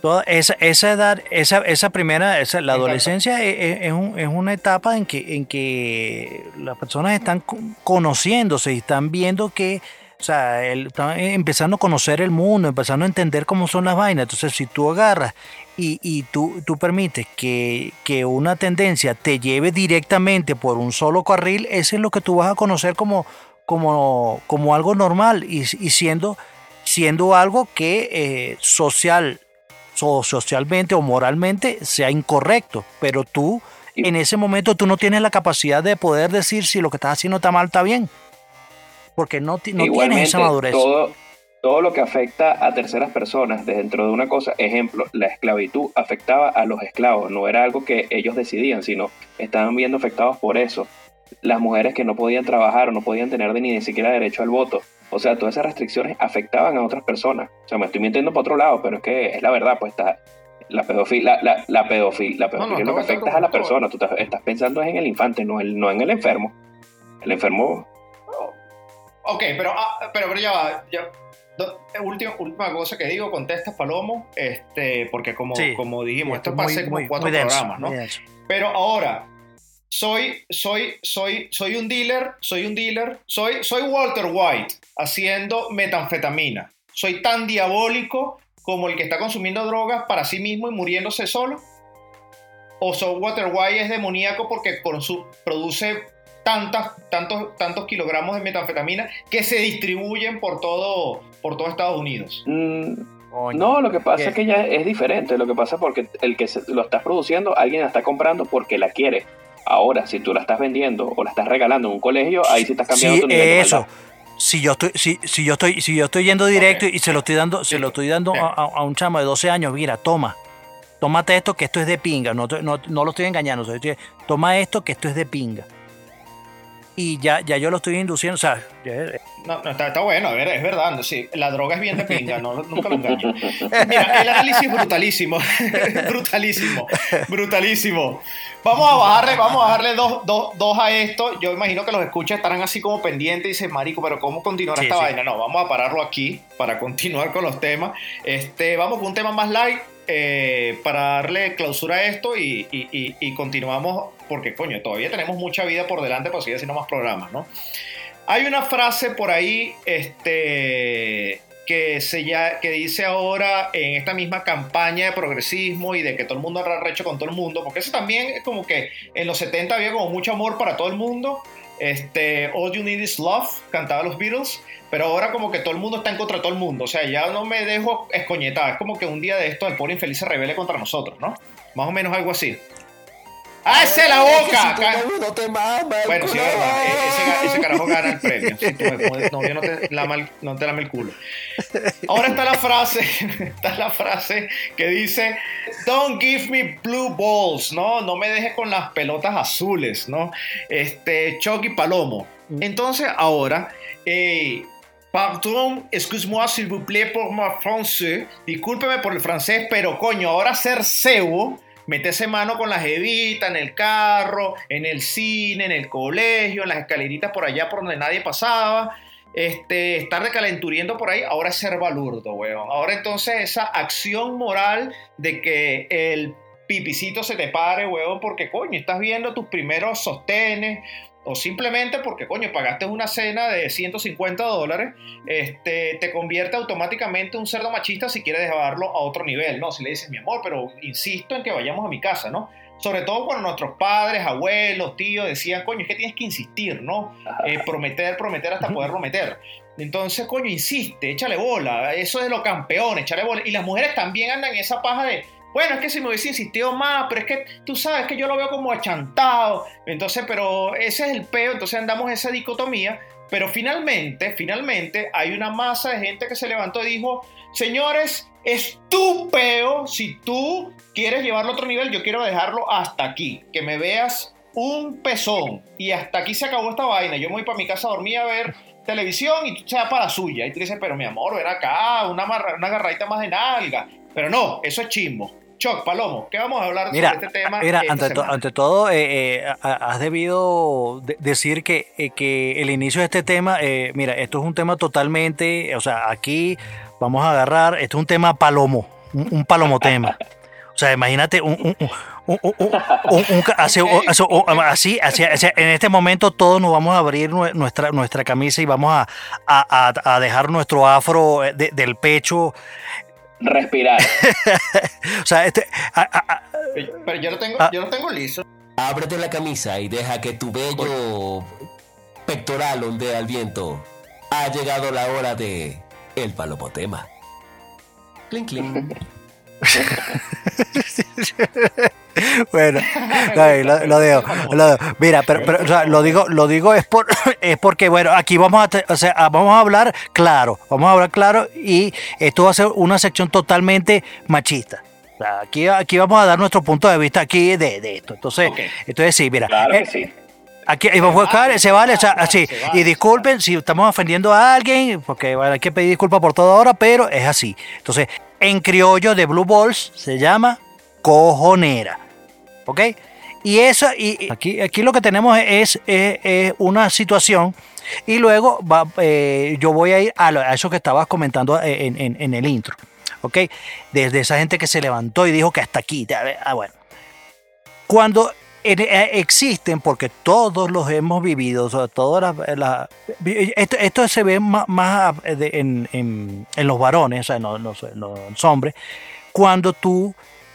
Toda esa, esa edad, esa, esa primera, esa, la adolescencia es, es, es, una etapa en que, en que las personas están conociéndose y están viendo que o sea, él está empezando a conocer el mundo, empezando a entender cómo son las vainas. Entonces, si tú agarras y, y tú, tú permites que, que, una tendencia te lleve directamente por un solo carril, eso es lo que tú vas a conocer como, como, como algo normal y, y siendo, siendo algo que eh, social, o socialmente o moralmente sea incorrecto. Pero tú, en ese momento, tú no tienes la capacidad de poder decir si lo que estás haciendo está mal, está bien porque no, no tienes esa madurez. Todo, todo lo que afecta a terceras personas dentro de una cosa, ejemplo, la esclavitud afectaba a los esclavos, no era algo que ellos decidían, sino estaban viendo afectados por eso. Las mujeres que no podían trabajar o no podían tener ni, siquiera derecho al voto. O sea, todas esas restricciones afectaban a otras personas. O sea, me estoy mintiendo por otro lado, pero es que es la verdad, pues está, la pedofilia, la, la, pedofilia, la pedofilia lo que afecta a la persona. Tú estás pensando en el infante, no, el, no en el enfermo. El enfermo Ok, pero, ah, pero, pero ya va. Ya, última, última cosa que digo, contesta Palomo, este, porque como, como dijimos, esto pasa como cuatro programas, ¿no? Pero ahora, soy, soy, soy, soy un dealer, soy un dealer, soy, soy Walter White haciendo metanfetamina. Soy tan diabólico como el que está consumiendo drogas para sí mismo y muriéndose solo. O soy Walter White es demoníaco porque produce tantas, tantos, tantos kilogramos de metanfetamina que se distribuyen por todo, por todo Estados Unidos. Mm, no, lo que pasa es que ya es diferente. Lo que pasa es porque el que lo estás produciendo, alguien la está comprando porque la quiere. Ahora, si tú la estás vendiendo o la estás regalando en un colegio, ahí sí estás cambiando tu nivel eso. si yo estoy, si, si, yo estoy, si yo estoy yendo directo y se lo estoy dando, se lo estoy dando a, a, un chamo de 12 años, mira, toma, tómate esto que esto es de pinga, no, no, no lo estoy engañando, toma esto que esto es de pinga y ya, ya yo lo estoy induciendo, o sea... No, no está, está, bueno, a ver, es verdad, sí, la droga es bien de pinga, no, nunca lo engaño. Mira, el análisis brutalísimo, brutalísimo, brutalísimo. Vamos a bajarle, vamos a bajarle dos, dos, dos, a esto. Yo imagino que los escuchas estarán así como pendientes y dicen, marico, pero ¿cómo continuar esta vaina? No, vamos a pararlo aquí para continuar con los temas. Este, vamos con un tema más light, eh, para darle clausura a esto y, continuamos, porque coño, todavía tenemos mucha vida por delante para seguir haciendo más programas, ¿no? Hay una frase por ahí este, que, se ya, que dice ahora en esta misma campaña de progresismo y de que todo el mundo ha recho con todo el mundo, porque eso también es como que en los 70 había como mucho amor para todo el mundo. Este, All You Need Is Love, cantaba los Beatles, pero ahora como que todo el mundo está en contra de todo el mundo. O sea, ya no me dejo escoñetar. Es como que un día de esto el pobre infeliz se revele contra nosotros, ¿no? Más o menos algo así. ¡Hace la Es que boca! si no te mama Bueno, sí, culo. es verdad. e- Ese, carajo gana el premio. Si tu novio no te lama el, no te el culo. Ahora está la frase, está la frase que dice, don't give me blue balls, ¿no? No me dejes con las pelotas azules, ¿no? Este, Chucky Palomo. Entonces, ahora, eh, pardon, excuse-moi s'il vous plaît pour mon français. Discúlpeme por el francés, pero coño, ahora ser cebo meterse mano con la jevita en el carro, en el cine, en el colegio, en las escaleritas por allá por donde nadie pasaba. Este, estar recalenturiendo por ahí, ahora es ser balurdo, weón. Ahora entonces esa acción moral de que el pipicito se te pare, weón, porque coño, estás viendo tus primeros sostenes, o simplemente porque, coño, pagaste una cena de 150 dólares, este, te convierte automáticamente en un cerdo machista si quieres llevarlo a otro nivel, ¿no? Si le dices, mi amor, pero insisto en que vayamos a mi casa, ¿no? Sobre todo cuando nuestros padres, abuelos, tíos decían, coño, es que tienes que insistir, ¿no? Eh, prometer, prometer hasta poderlo meter. Entonces, coño, insiste, échale bola. Eso es de los campeones, échale bola. Y las mujeres también andan en esa paja de, bueno, es que si me hubiese insistido más, pero es que tú sabes que yo lo veo como achantado. Entonces, pero ese es el peo, entonces andamos esa dicotomía. Pero finalmente, finalmente, hay una masa de gente que se levantó y dijo, señores, es tu peo. Si tú quieres llevarlo a otro nivel, yo quiero dejarlo hasta aquí. Que me veas un pezón. Y hasta aquí se acabó esta vaina. Yo me voy para mi casa a dormir a ver televisión y tú se va para la suya. Y tú dices, pero mi amor, ven acá, una, una agarradita más de nalga. Pero no, eso es chimbo. Choc, Palomo, ¿qué vamos a hablar Mira, sobre este tema? mira ante, to- semana? ante todo, eh, eh, ha- has debido de- decir que, eh, que el inicio de este tema, mira, esto es un tema totalmente, o sea, aquí vamos a agarrar, esto es un tema palomo, un, un palomo tema. O sea, imagínate un, un- un- así, así, en este momento todos nos vamos a abrir nue- nuestra, nuestra camisa y vamos a, a- dejar nuestro afro de- del pecho. Respirar. O sea, este, a- a- a- Pero yo lo tengo, yo lo tengo listo. Ábrete la camisa y deja que tu bello pectoral ondee al viento. Ha llegado la hora de el palopotema. Clink, clink. Bueno, no, lo, lo digo, lo digo. Mira, pero, pero, o sea, lo digo, lo digo es por es porque bueno, aquí vamos a, o sea, ah, vamos a hablar claro, vamos a hablar claro y esto va a ser una sección totalmente machista. O sea, aquí, aquí vamos a dar nuestro punto de vista aquí de, de esto. Entonces, entonces sí, mira, Claro eh, que sí. Aquí a buscar, se vale, o sea, así. se vale. Y disculpen si estamos ofendiendo a alguien, porque bueno, hay que pedir disculpas por todo ahora, pero es así. Entonces, en criollo de Blue Balls se llama cojonera. ¿Ok? Y eso, y aquí, aquí lo que tenemos es, es- una situación. Y luego va, eh, yo voy a ir a, eso que estabas comentando en, en- en el intro. ¿Ok? Desde esa gente que se levantó y dijo que hasta aquí. Ah, bueno cuando eh, existen, porque todos los hemos vivido, todas las- esto, se ve más, más de- en, en- los varones, o sea, en los, en los hombres, cuando tú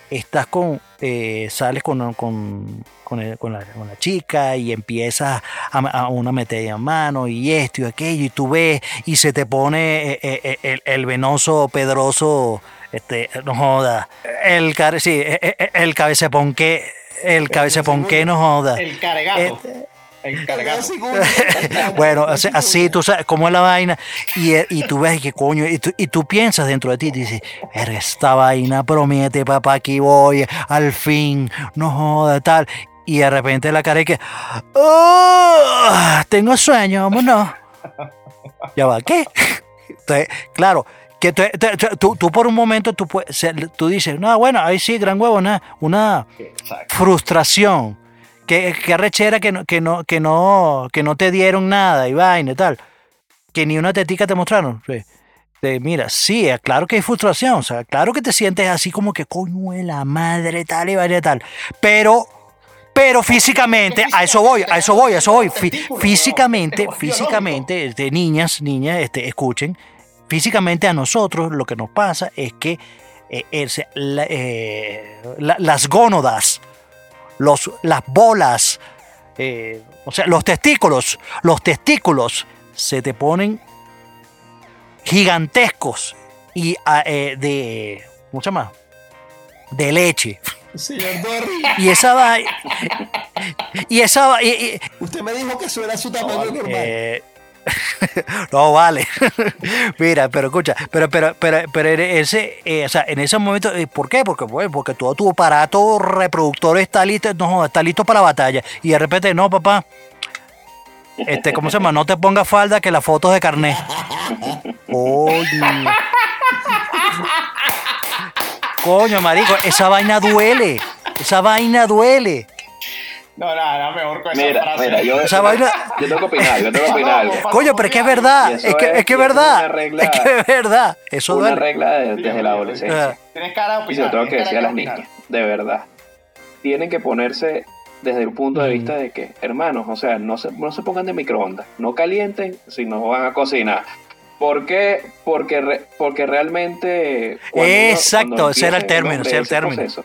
estás con, eh, sales con, con, con, con la, chica y empiezas a, una meter en mano y esto y aquello, y tú ves y se te pone eh, eh, eh, el, venoso pedroso, este, no joda, el, sí, eh, eh, el el cabeceponque no joda. El cargato. Este- el cargato. bueno, así, así tú sabes cómo es la vaina. Y, eh, y tú ves que coño, y tú, y tú piensas dentro de ti, y dices, "Verga, esta vaina promete, papá, aquí voy, al fin, no joda, tal. Y de repente la cara es que, "Oh, tengo sueño, vámonos. Ya va, ¿qué? Entonces, claro, que tú, tú- por un momento tú, tú dices, no, bueno, ahí sí, gran huevo, una, una Exacto. frustración. Que, que arrechera que no, que no, que no, que no te dieron nada y vaina y tal. Que ni una tetica te mostraron. Sí. De, mira, sí, es claro que hay frustración. O sea, claro que te sientes así como que coño de la madre tal y vaina y tal. Pero, pero físicamente, a eso voy, a eso voy, a eso voy. Fí- Físicamente, físicamente, de niñas, niñas, este, escuchen, físicamente a nosotros lo que nos pasa es que eh, es- la- eh, la- las gónodas, los, las bolas, eh, o sea, los testículos, los testículos se te ponen gigantescos y ah, de, ¿cómo se llama? De leche. Señor Dorri, Y esa vaina. Y esa va- y- y- usted me dijo que eso era su tamaño normal. eh, no vale. Mira, pero escucha, pero pero pero pero en ese, eh, o sea, en ese momento, eh, ¿por qué? Porque bueno, porque todo tu aparato reproductor está listo, no, está listo para la batalla y de repente no, papá. Este, ¿cómo se llama? No te pongas falda que las fotos de carnet. Oye. Coño, marico, esa vaina duele. Esa vaina duele. No, nada, mejor con esa Mira, frase. mira, yo, Esa vaina- yo tengo que opinar, yo tengo que opinar. Coño, pero es que es verdad. Y Es que es- es que es y eso es verdad. una regla- Es que es verdad. Eso Una duele. regla de- desde la adolescencia. Tienes cara de Y se lo opinar. tengo que decir a las niñas, de verdad. Tienen que ponerse desde el punto de vista de que, hermanos, o sea, no se, no se pongan de microondas, no calienten si no van a cocinar. ¿Por qué? Porque, re- porque realmente... uno- Exacto, cuando ese era el término, ese era el ese término. proceso,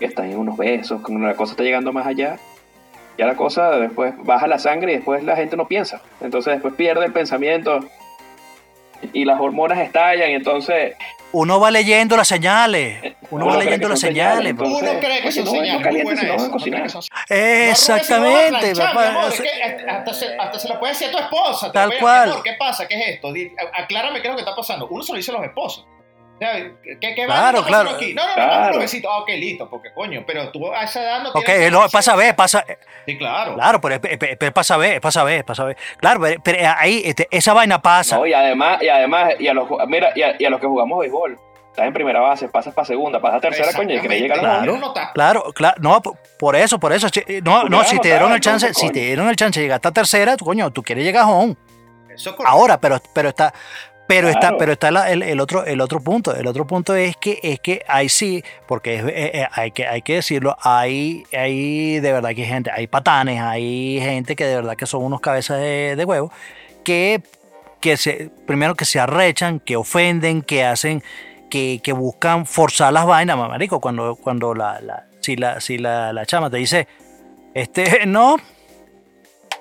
están en unos besos, cuando la cosa está llegando más allá, ya la cosa después baja la sangre y después la gente no piensa. Entonces después pierde el pensamiento y las hormonas estallan y entonces Uno va leyendo las señales. Uno va Uno leyendo las señales. señales, bro. Uno Entonces, cree que oye, son señales. Exactamente, hasta, se, hasta se lo puede decir a tu esposa. Tal cual. ¿Qué pasa? ¿Qué es esto? Aclárame qué es lo que está pasando. Uno se lo dice a los esposos. Sea, ¿Qué, qué Claro, pasando claro. Aquí? No, no, no, Claro. no, besito. Ah, ok, listo, porque coño, pero tú a esa edad no Ok, tienes... no, pasa a ver, pasa. Sí, claro. Claro, pero es- es pasa a ver, pasa a ver, pasa a ver. Claro, pero, pero ahí este, esa vaina pasa. No, y además, y además, y a los, mira, y a, y a los que jugamos béisbol, estás en primera base, pasas para segunda, pasas a tercera, coño, y querés llegar a la Claro. Está- Claro, claro, no, por- eso, por eso. che, No, no, si a te dieron el chance, si te dieron el chance de llegar hasta tercera, tú, coño, tú quieres llegar home. Eso es correcto. Ahora, pero, pero está, pero está, pero está la- el, el otro, el otro punto. El otro punto es que, es que ahí sí, porque es- eh, eh, hay que, hay que decirlo, hay, hay de verdad que hay gente, hay patanes, hay gente que de verdad que son unos cabezas de, de huevo, que, que se, primero que se arrechan, que ofenden, que hacen, que, que buscan forzar las vainas, marico, cuando, cuando la, la, si la, si la, la chama te dice, este, no,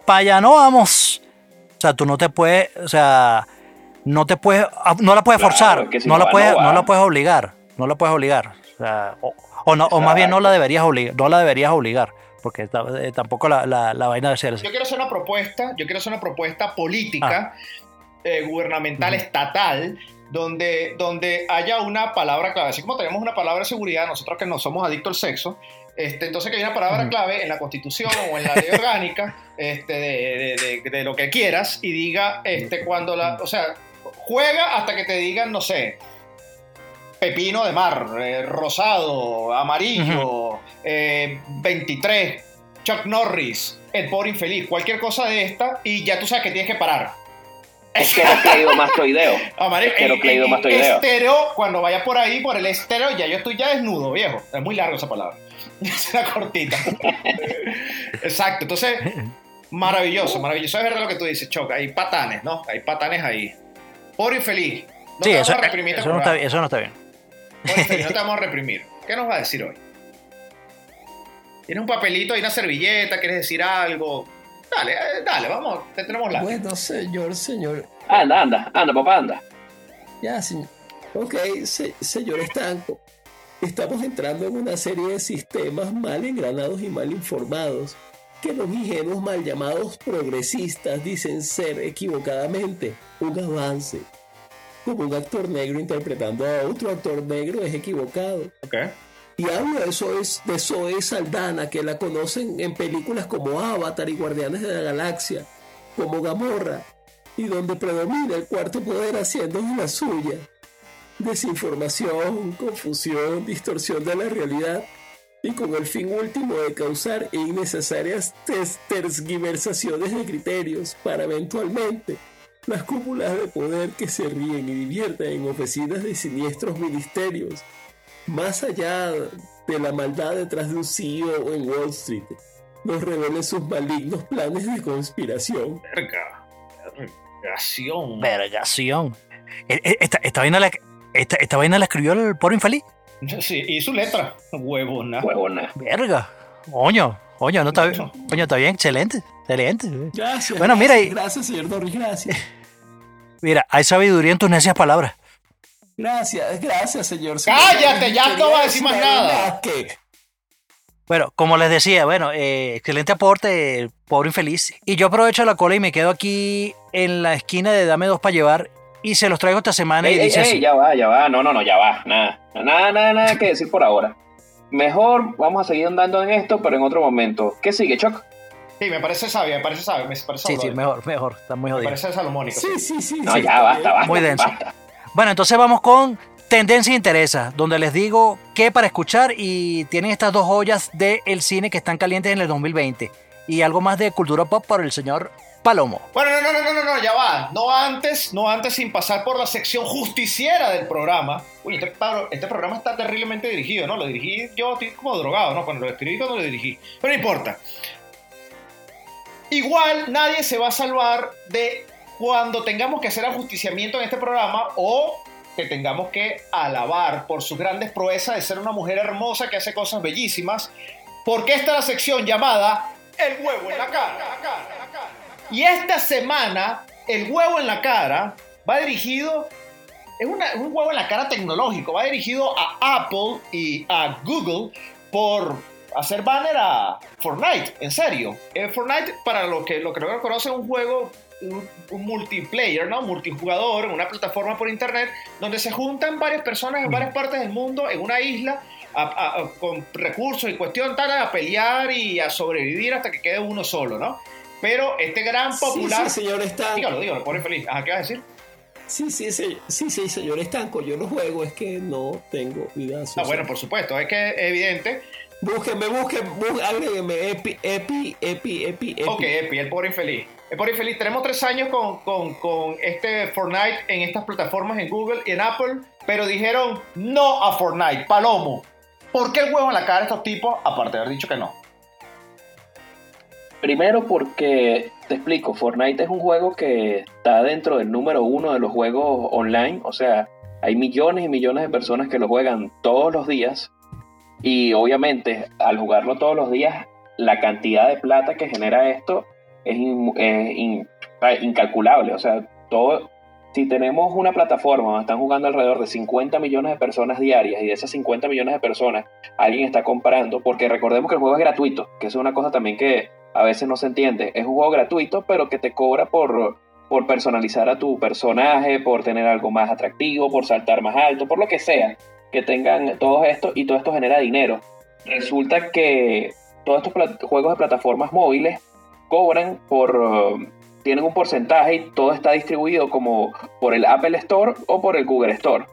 para allá no vamos. O sea, tú no te puedes, o sea, no te puedes, ah, no la puedes Claro, forzar, es que si no, no la va, puedes, no la puedes obligar, no la puedes obligar. O, sea, o, o no, o más bien no la deberías obligar, no la deberías obligar, porque eh, tampoco la, la, la vaina de ser así. Yo quiero hacer una propuesta, yo quiero hacer una propuesta política, eh, gubernamental, estatal, donde, donde haya una palabra clave. Así como tenemos una palabra de seguridad, nosotros que no somos adictos al sexo, este, entonces que haya una palabra clave en la constitución o en la ley orgánica este, de, de- de- de lo que quieras y diga este, cuando la, o sea, juega hasta que te digan, no sé, pepino de mar, eh, rosado, amarillo, eh, 23, Chuck Norris, el pobre infeliz, cualquier cosa de esta y ya tú sabes que tienes que parar. Es que era cleidomastoideo. Amarillo, Quiero en- Cleido en- más tu en idea. estéreo, cuando vaya por ahí, por el estéreo, ya yo estoy ya desnudo, viejo. Es muy largo esa palabra. Es una cortita. Exacto. Entonces, maravilloso, maravilloso. Es verdad lo que tú dices, Choc. Hay patanes, ¿no? Hay patanes ahí. Pobre infeliz. No Sí, te eso, vamos a reprimir este eso no está, eso no está bien. Pobre infeliz, no te vamos a reprimir. ¿Qué nos va a decir hoy? ¿Tienes un papelito y una servilleta? ¿Quieres decir algo? Dale, eh, dale, vamos, te tenemos la. Bueno, señor, señor. Anda, anda, anda, papá, anda. Ya, señor. Ok, se- señor Estanco. Estamos entrando en una serie de sistemas mal engranados y mal informados que los ingenuos mal llamados progresistas dicen ser equivocadamente un avance. Como un actor negro interpretando a otro actor negro es equivocado. Ok. Y hablo de Zoe, de Zoe Saldana, que la conocen en películas como Avatar y Guardianes de la Galaxia, como Gamorra, y donde predomina el cuarto poder haciendo la suya. Desinformación, confusión, distorsión de la realidad, y con el fin último de causar innecesarias tergiversaciones de criterios para eventualmente las cúpulas de poder que se ríen y divierten en oficinas de siniestros ministerios más allá de la maldad detrás de un CEO en Wall Street, nos revelen sus malignos planes de conspiración. Verga. Vergación. Vergación. E- e- Esta, esta, vaina la, esta, esta vaina la escribió el pobre infeliz. Sí, y su letra. Huevona. Huevona. Verga. Coño, coño, no está bien. Coño, está bien, excelente, excelente. Gracias. Bueno, mira, gracias, y- gracias, señor Norris, gracias. Mira, hay sabiduría en tus necias palabras. Gracias, gracias, señor. señor Cállate, ya no va a decir más nada. que Bueno, como les decía, bueno, eh, excelente aporte, pobre infeliz. Y yo aprovecho la cola y me quedo aquí en la esquina de Dame dos para llevar y se los traigo esta semana Ey, y dice ey, así. ya va, ya va. No, no, no, ya va. Nada, nada, nada, nada que decir por ahora. Mejor vamos a seguir andando en esto, pero en otro momento. ¿Qué sigue, Choc? Sí, me parece sabio, me parece sabio, me parece Sí, sí, mejor, mejor, está muy Me jodido. parece salomónico. Sí, sí, sí. No, sí, ya basta, basta. Muy denso. basta. Bueno, entonces vamos con Tendencia e Interesa, donde les digo qué para escuchar y tienen estas dos joyas del cine que están calientes en el 2020 y algo más de cultura pop por el señor Palomo. Bueno, no, no, no, no, no, ya va. No antes, no antes sin pasar por la sección justiciera del programa. Uy, este, este programa está terriblemente dirigido, ¿no? Lo dirigí yo, estoy como drogado, ¿no? Cuando lo escribí, cuando lo dirigí. Pero no importa. Igual nadie se va a salvar de cuando tengamos que hacer ajusticiamiento en este programa o que tengamos que alabar por sus grandes proezas de ser una mujer hermosa que hace cosas bellísimas. Porque esta es la sección llamada El huevo en la cara. Y esta semana, el huevo en la cara va dirigido, es una- un huevo en la cara tecnológico, va dirigido a Apple y a Google por hacer banner a Fortnite, en serio. Eh, Fortnite, para los que, lo que no lo conocen, es un juego, un, un multiplayer, ¿no? multijugador, una plataforma por internet, donde se juntan varias personas en varias partes del mundo, en una isla, a- a- a- con recursos y cuestión tal, a pelear y a sobrevivir hasta que quede uno solo, ¿no? Pero este gran popular... Sí, sí, señor Estanco. Dígalo, dígalo, pobre feliz. Ajá, ¿qué vas a decir? Sí, sí, sí, sí, sí, señor Estanco. Yo no juego, es que no tengo vida Ah, social. bueno, por supuesto, es que es evidente. Búsquenme, búsquenme, bú- agréguenme. Epi, epi, epi, epi, epi. Ok, Epi, el pobre infeliz. El pobre infeliz, tenemos tres años con, con, con este Fortnite en estas plataformas, en Google y en Apple, pero dijeron no a Fortnite, palomo. ¿Por qué el huevo en la cara de estos tipos, aparte de haber dicho que no? Primero porque, te explico, Fortnite es un juego que está dentro del número uno de los juegos online, o sea, hay millones y millones de personas que lo juegan todos los días. Y obviamente al jugarlo todos los días, la cantidad de plata que genera esto es, in- es in- incalculable, o sea, todo... Si tenemos una plataforma donde están jugando alrededor de 50 millones de personas diarias y de esas 50 millones de personas alguien está comprando, porque recordemos que el juego es gratuito, que es una cosa también que a veces no se entiende. Es un juego gratuito, pero que te cobra por, por personalizar a tu personaje, por tener algo más atractivo, por saltar más alto, por lo que sea. Que tengan todo esto y todo esto genera dinero. Resulta que todos estos juegos de plataformas móviles cobran por... tienen un porcentaje y todo está distribuido como por el Apple Store o por el Google Store.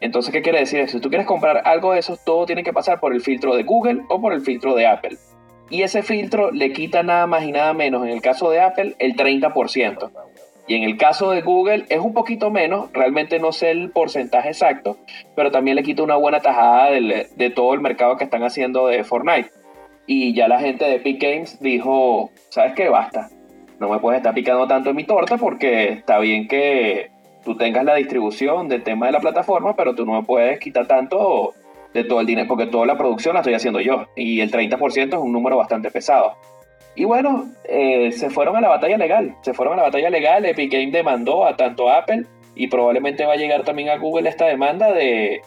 Entonces, ¿qué quiere decir eso? Si tú quieres comprar algo de eso, todo tiene que pasar por el filtro de Google o por el filtro de Apple y ese filtro le quita nada más y nada menos, en el caso de Apple, el 30%. Y en el caso de Google es un poquito menos, realmente no sé el porcentaje exacto, pero también le quita una buena tajada de todo el mercado que están haciendo de Fortnite. Y ya la gente de Epic Games dijo, ¿sabes qué? Basta. No me puedes estar picando tanto en mi torta porque está bien que tú tengas la distribución del tema de la plataforma, pero tú no me puedes quitar tanto de todo el dinero, porque toda la producción la estoy haciendo yo, y el 30% es un número bastante pesado. Y bueno, eh, se fueron a la batalla legal, se fueron a la batalla legal, Epic Games demandó a tanto Apple y probablemente va a llegar también a Google esta demanda de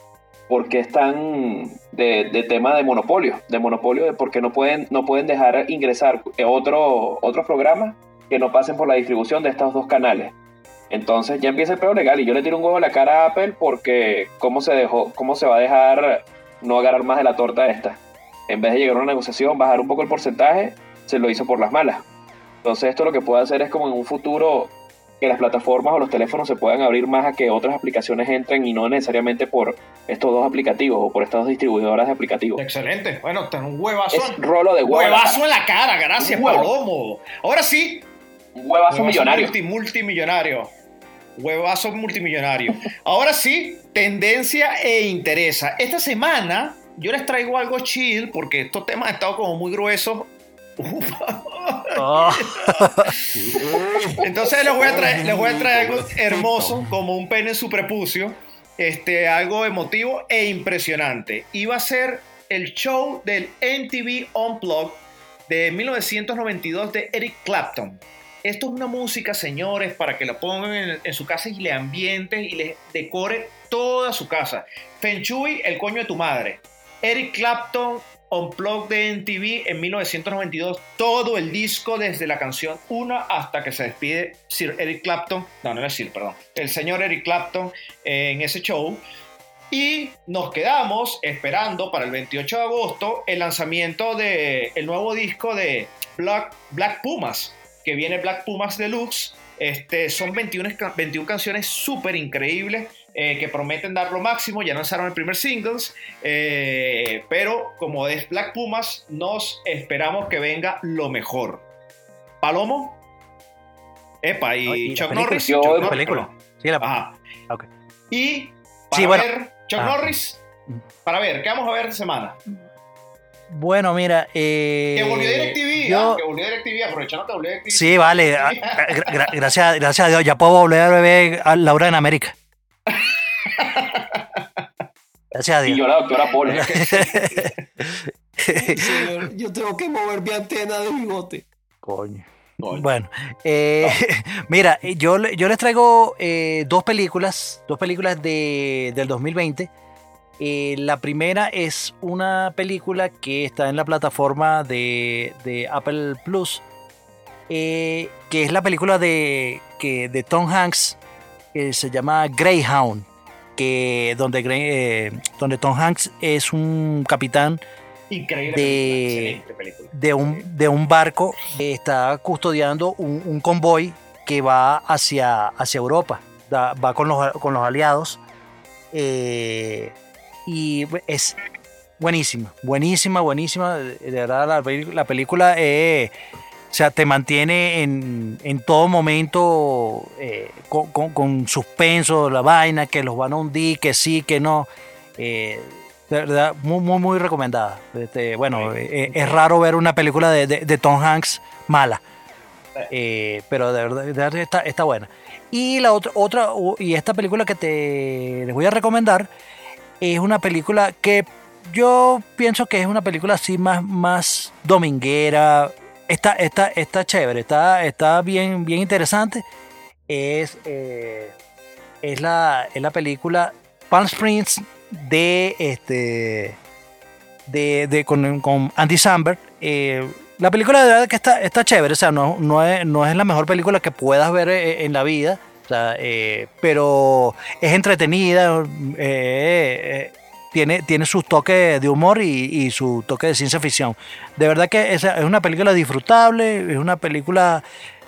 porque están de, de tema de monopolio, de monopolio de porque no pueden, no pueden dejar ingresar otro, otros programas que no pasen por la distribución de estos dos canales. Entonces ya empieza el peor legal y yo le tiro un huevo a la cara a Apple porque cómo se dejó, cómo se va a dejar no agarrar más de la torta esta. En vez de llegar a una negociación, bajar un poco el porcentaje, se lo hizo por las malas. Entonces esto lo que puede hacer es como en un futuro que las plataformas o los teléfonos se puedan abrir más a que otras aplicaciones entren y no necesariamente por estos dos aplicativos o por estas dos distribuidoras de aplicativos. Excelente. Bueno, ten un huevazo. Es rolo de huevazo en la cara, gracias. Palomo. Ahora sí, Un huevazo Huevazo millonario. multi- multimillonario. Huevazo multimillonario. Ahora sí, tendencia e interesa. Esta semana yo les traigo algo chill porque estos temas han estado como muy gruesos. Oh, Entonces les voy a traer, les voy a traer algo hermoso como un pene en su prepucio. Este, algo emotivo e impresionante. Iba a ser el show del MTV Unplugged de 1992 de Eric Clapton. Esto es una música, señores, para que la pongan en, su casa y le ambiente y le decore toda su casa. Feng Shui, el coño de tu madre. Eric Clapton Unplugged de MTV en 1992, todo el disco desde la canción 1 hasta que se despide Sir Eric Clapton, no, no es Sir, perdón, el señor Eric Clapton en ese show. Y nos quedamos esperando para el 28 de agosto el lanzamiento del el nuevo disco de Black, Black Pumas, que viene Black Pumas Deluxe. Este, son 21, 21 canciones súper increíbles eh, que prometen dar lo máximo. Ya lanzaron el primer singles, eh, pero como es Black Pumas, nos esperamos que venga lo mejor. Palomo, Epa, y, Chuck Norris. Yo, Chuck de película. Sí, la Ajá. Ok. Y para Sí, bueno. ver Chuck Ah. Norris, para ver, ¿qué vamos a ver esta semana? Bueno, mira. Eh, Que volvió DirecTV, yo- ah, que volvió DirecTV, aprovechando que volvió DirecTV. Sí, vale. ah, ah, gra- gra- gracias, gracias a Dios. Ya puedo volver a ver a Laura en América. Gracias a Y Dios. yo la doctora Polo. Señor, yo tengo que mover mi antena de bigote. Coño. Coño. Bueno, eh, mira, yo les traigo eh, dos películas, dos películas de, del 2020. Eh, la primera es una película que está en la plataforma de, de Apple Plus, eh, que es la película de, que, de Tom Hanks, que se llama Greyhound, que donde, eh, donde Tom Hanks es un capitán Increíble de- película, de un, de un barco que está custodiando un, un convoy que va hacia, hacia Europa, va con los, con los aliados. eh, y es buenísima, buenísima, buenísima. De verdad, la, la película eh, o sea, te mantiene en, en todo momento eh, con, con- con suspenso, la vaina, que los van a hundir, que sí, que no. Eh, de verdad, muy, muy, muy recomendada. Este, bueno, eh, es raro ver una película de, de- de Tom Hanks mala. Eh, pero de verdad, de verdad está, está buena. Y la otra, otra, y esta película que te les voy a recomendar es una película que yo pienso que es una película así más, más dominguera. Está, está, está chévere, está, está bien, bien interesante. Es, eh, es, la, es la película Palm Springs de este de, de- con, con Andy Samberg. Eh, la película de verdad que está, está chévere, o sea, no, no, es, no es la mejor película que puedas ver eh, en la vida, o sea, eh, pero es entretenida, eh, eh, tiene, tiene sus toques de humor y, y su toque de ciencia ficción. De verdad que es, es una película disfrutable, es una película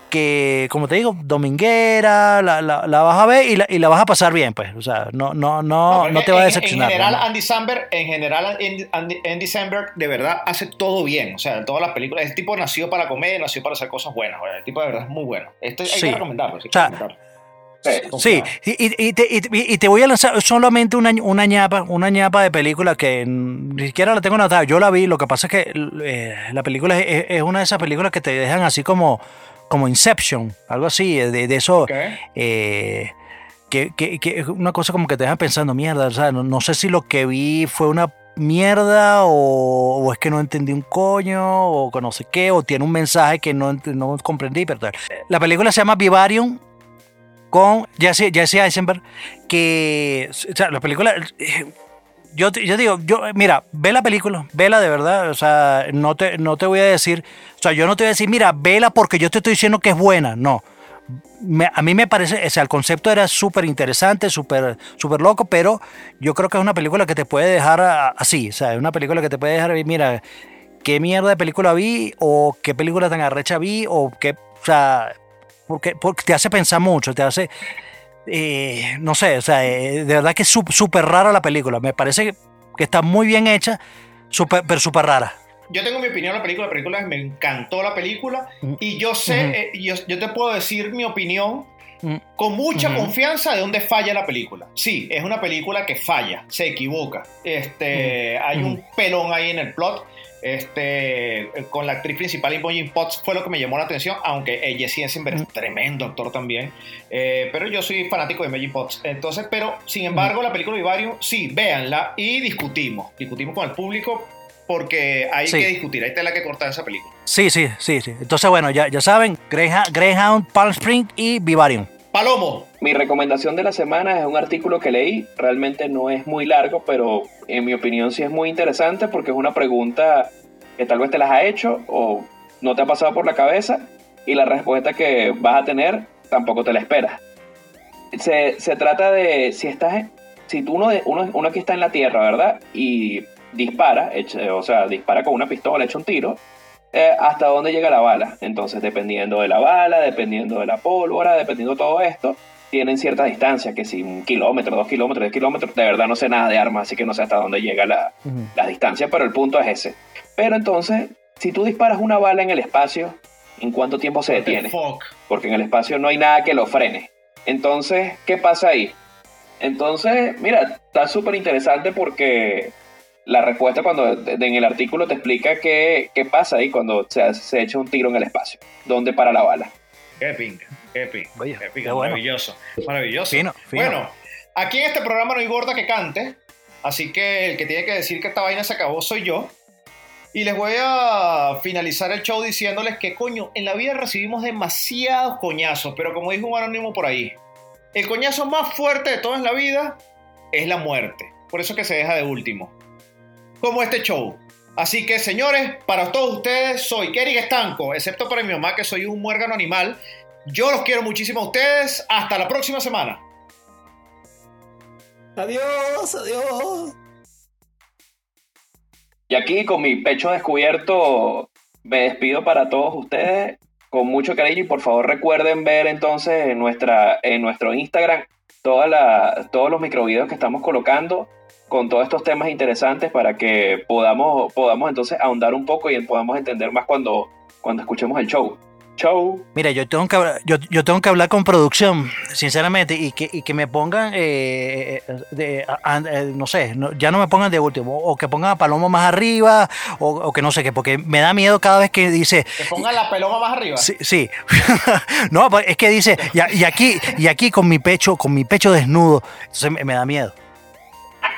que, como te digo, dominguera, la, la- la vas a ver y la, y la vas a pasar bien, pues, o sea, no, no, no, no es te va a en- decepcionar. En general, ¿no? Andy Samberg, en general, Andy, Andy- Andy Samberg de verdad hace todo bien. O sea, todas las películas. El tipo nació para comer, nació para hacer cosas buenas. El tipo de verdad es muy bueno. Esto hay Sí. que recomendarlo. O sea, hay que recomendarlo. Sí, y, y- y te, y- y te voy a lanzar solamente una, una ñapa, una ñapa de película que ni siquiera la tengo anotada. Yo la vi, lo que pasa es que eh, la película es, es una de esas películas que te dejan así como, como Inception, algo así, de, de eso. Ok. eh, que, que, que es una cosa como que te dejan pensando, mierda, o sea, no, no sé si lo que vi fue una mierda o, o es que no entendí un coño o no sé qué, o tiene un mensaje que no, no comprendí, pero tal. La película se llama Vivarium con Jesse, Jesse Eisenberg, que, o sea, la película, eh, yo, yo digo, yo, mira, ve la película, vela de verdad, o sea, no te, no te voy a decir, o sea, yo no te voy a decir, mira, vela porque yo te estoy diciendo que es buena, no. A mí me parece, o sea, el concepto era súper interesante, súper súper loco, pero yo creo que es una película que te puede dejar así, o sea, es una película que te puede dejar, mira, qué mierda de película vi, o qué película tan arrecha vi, o qué, o sea, porque, porque te hace pensar mucho, te hace, eh, no sé, o sea, eh, de verdad que es súper rara la película, me parece que, está muy bien hecha, súper, pero súper rara. Yo tengo mi opinión de la película. La película me encantó la película. Mm. Y yo sé, Ujú. eh, yo, yo te puedo decir mi opinión Mm. con mucha confianza de dónde falla la película. Sí, es una película que falla, se equivoca. Este, Hay un pelón ahí en el plot. Este, con la actriz principal Imogen Potts fue lo que me llamó la atención, aunque Jesse Eisenberg es tremendo actor también. Eh, pero yo soy fanático de Imogen Potts. Entonces, pero sin embargo, la película Vivarium, sí, véanla y discutimos. Discutimos con el público porque hay Sí. que discutir, hay tela que cortar esa película. Sí, sí, sí, sí. Entonces, bueno, ya, ya saben, Greyhound, Greyhound, Palm Springs y Vivarium. Palomo. Mi recomendación de la semana es un artículo que leí. Realmente no es muy largo, pero en mi opinión sí es muy interesante porque es una pregunta que tal vez te las ha hecho o no te ha pasado por la cabeza y la respuesta que vas a tener tampoco te la esperas. Se, se trata de si estás, si tú uno, uno, uno aquí está en la tierra, ¿verdad? Y dispara, o sea, dispara con una pistola, echa un tiro, eh, hasta dónde llega la bala. Entonces, dependiendo de la bala, dependiendo de la pólvora, dependiendo de todo esto, tienen cierta distancia, que si un kilómetro, dos kilómetros, diez kilómetros, de verdad no sé nada de armas, así que no sé hasta dónde llega la, la distancia, pero el punto es ese. Pero entonces, si tú disparas una bala en el espacio, ¿en cuánto tiempo se detiene? Porque en el espacio no hay nada que lo frene. Entonces, ¿qué pasa ahí? Entonces, mira, está súper interesante porque la respuesta cuando en el artículo te explica qué, qué pasa ahí cuando se, se, echa un tiro en el espacio, dónde para la bala. Qué pinga, qué pinga, qué pinga, maravilloso, maravilloso. Bueno, aquí en este programa no hay gorda que cante, así que el que tiene que decir que esta vaina se acabó soy yo. Y les voy a finalizar el show diciéndoles que, coño, en la vida recibimos demasiados coñazos, pero como dijo un anónimo por ahí, el coñazo más fuerte de todo en la vida es la muerte. Por eso que se deja de último como este show. Así que, señores, para todos ustedes, soy Kerry Estanco, excepto para mi mamá, que soy un muérgano animal. Yo los quiero muchísimo a ustedes. Hasta la próxima semana. Adiós, adiós. Y aquí, con mi pecho descubierto, me despido para todos ustedes con mucho cariño. Y por favor, recuerden ver entonces en, nuestra, en nuestro Instagram toda la, todos los microvideos que estamos colocando con todos estos temas interesantes para que podamos, podamos entonces ahondar un poco y podamos entender más cuando, cuando escuchemos el show. Show. Mira, yo tengo que, yo, yo tengo que hablar con producción, sinceramente, y que, y que me pongan, eh, de, eh, no sé, ya no me pongan de último, o que pongan a Paloma más arriba, o, o, que no sé qué, porque me da miedo cada vez que dice... Que pongan la Paloma más arriba. Sí, sí. no, pues, es que dice, y, y, aquí, y aquí con mi pecho, con mi pecho desnudo, entonces me, me da miedo.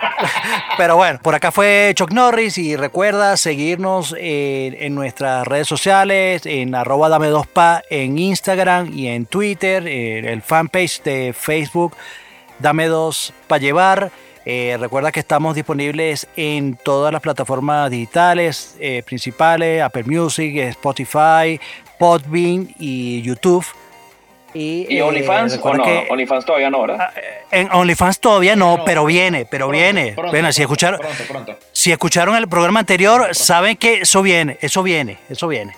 Pero bueno, por acá fue Chuck Norris y recuerda seguirnos en, en nuestras redes sociales, en arroba dame 2 pa en Instagram y en Twitter, en el fanpage de Facebook Dame 2 pa llevar. Eh, recuerda que estamos disponibles en todas las plataformas digitales eh, principales, Apple Music, Spotify, Podbean y YouTube. ¿Y, ¿Y OnlyFans eh, o no? Que, OnlyFans todavía no, ¿verdad? En OnlyFans todavía no, no pero viene, pero pronto, viene. Pronto, bueno, si escucharon, pronto, si escucharon el programa anterior, saben que eso viene, eso viene, eso viene.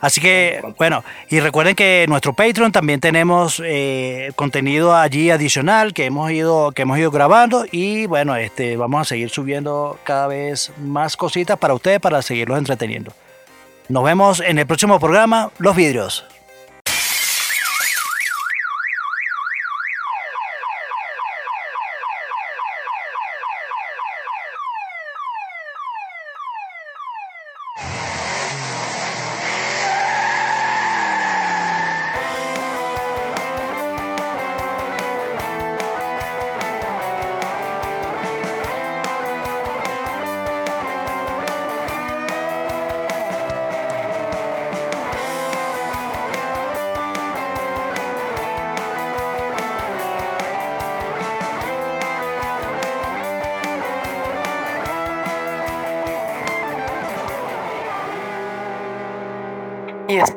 Así que, bueno, y recuerden que en nuestro Patreon también tenemos eh, contenido allí adicional que hemos ido, que hemos ido grabando y bueno, este, vamos a seguir subiendo cada vez más cositas para ustedes para seguirlos entreteniendo. Nos vemos en el próximo programa, Los Vidrios.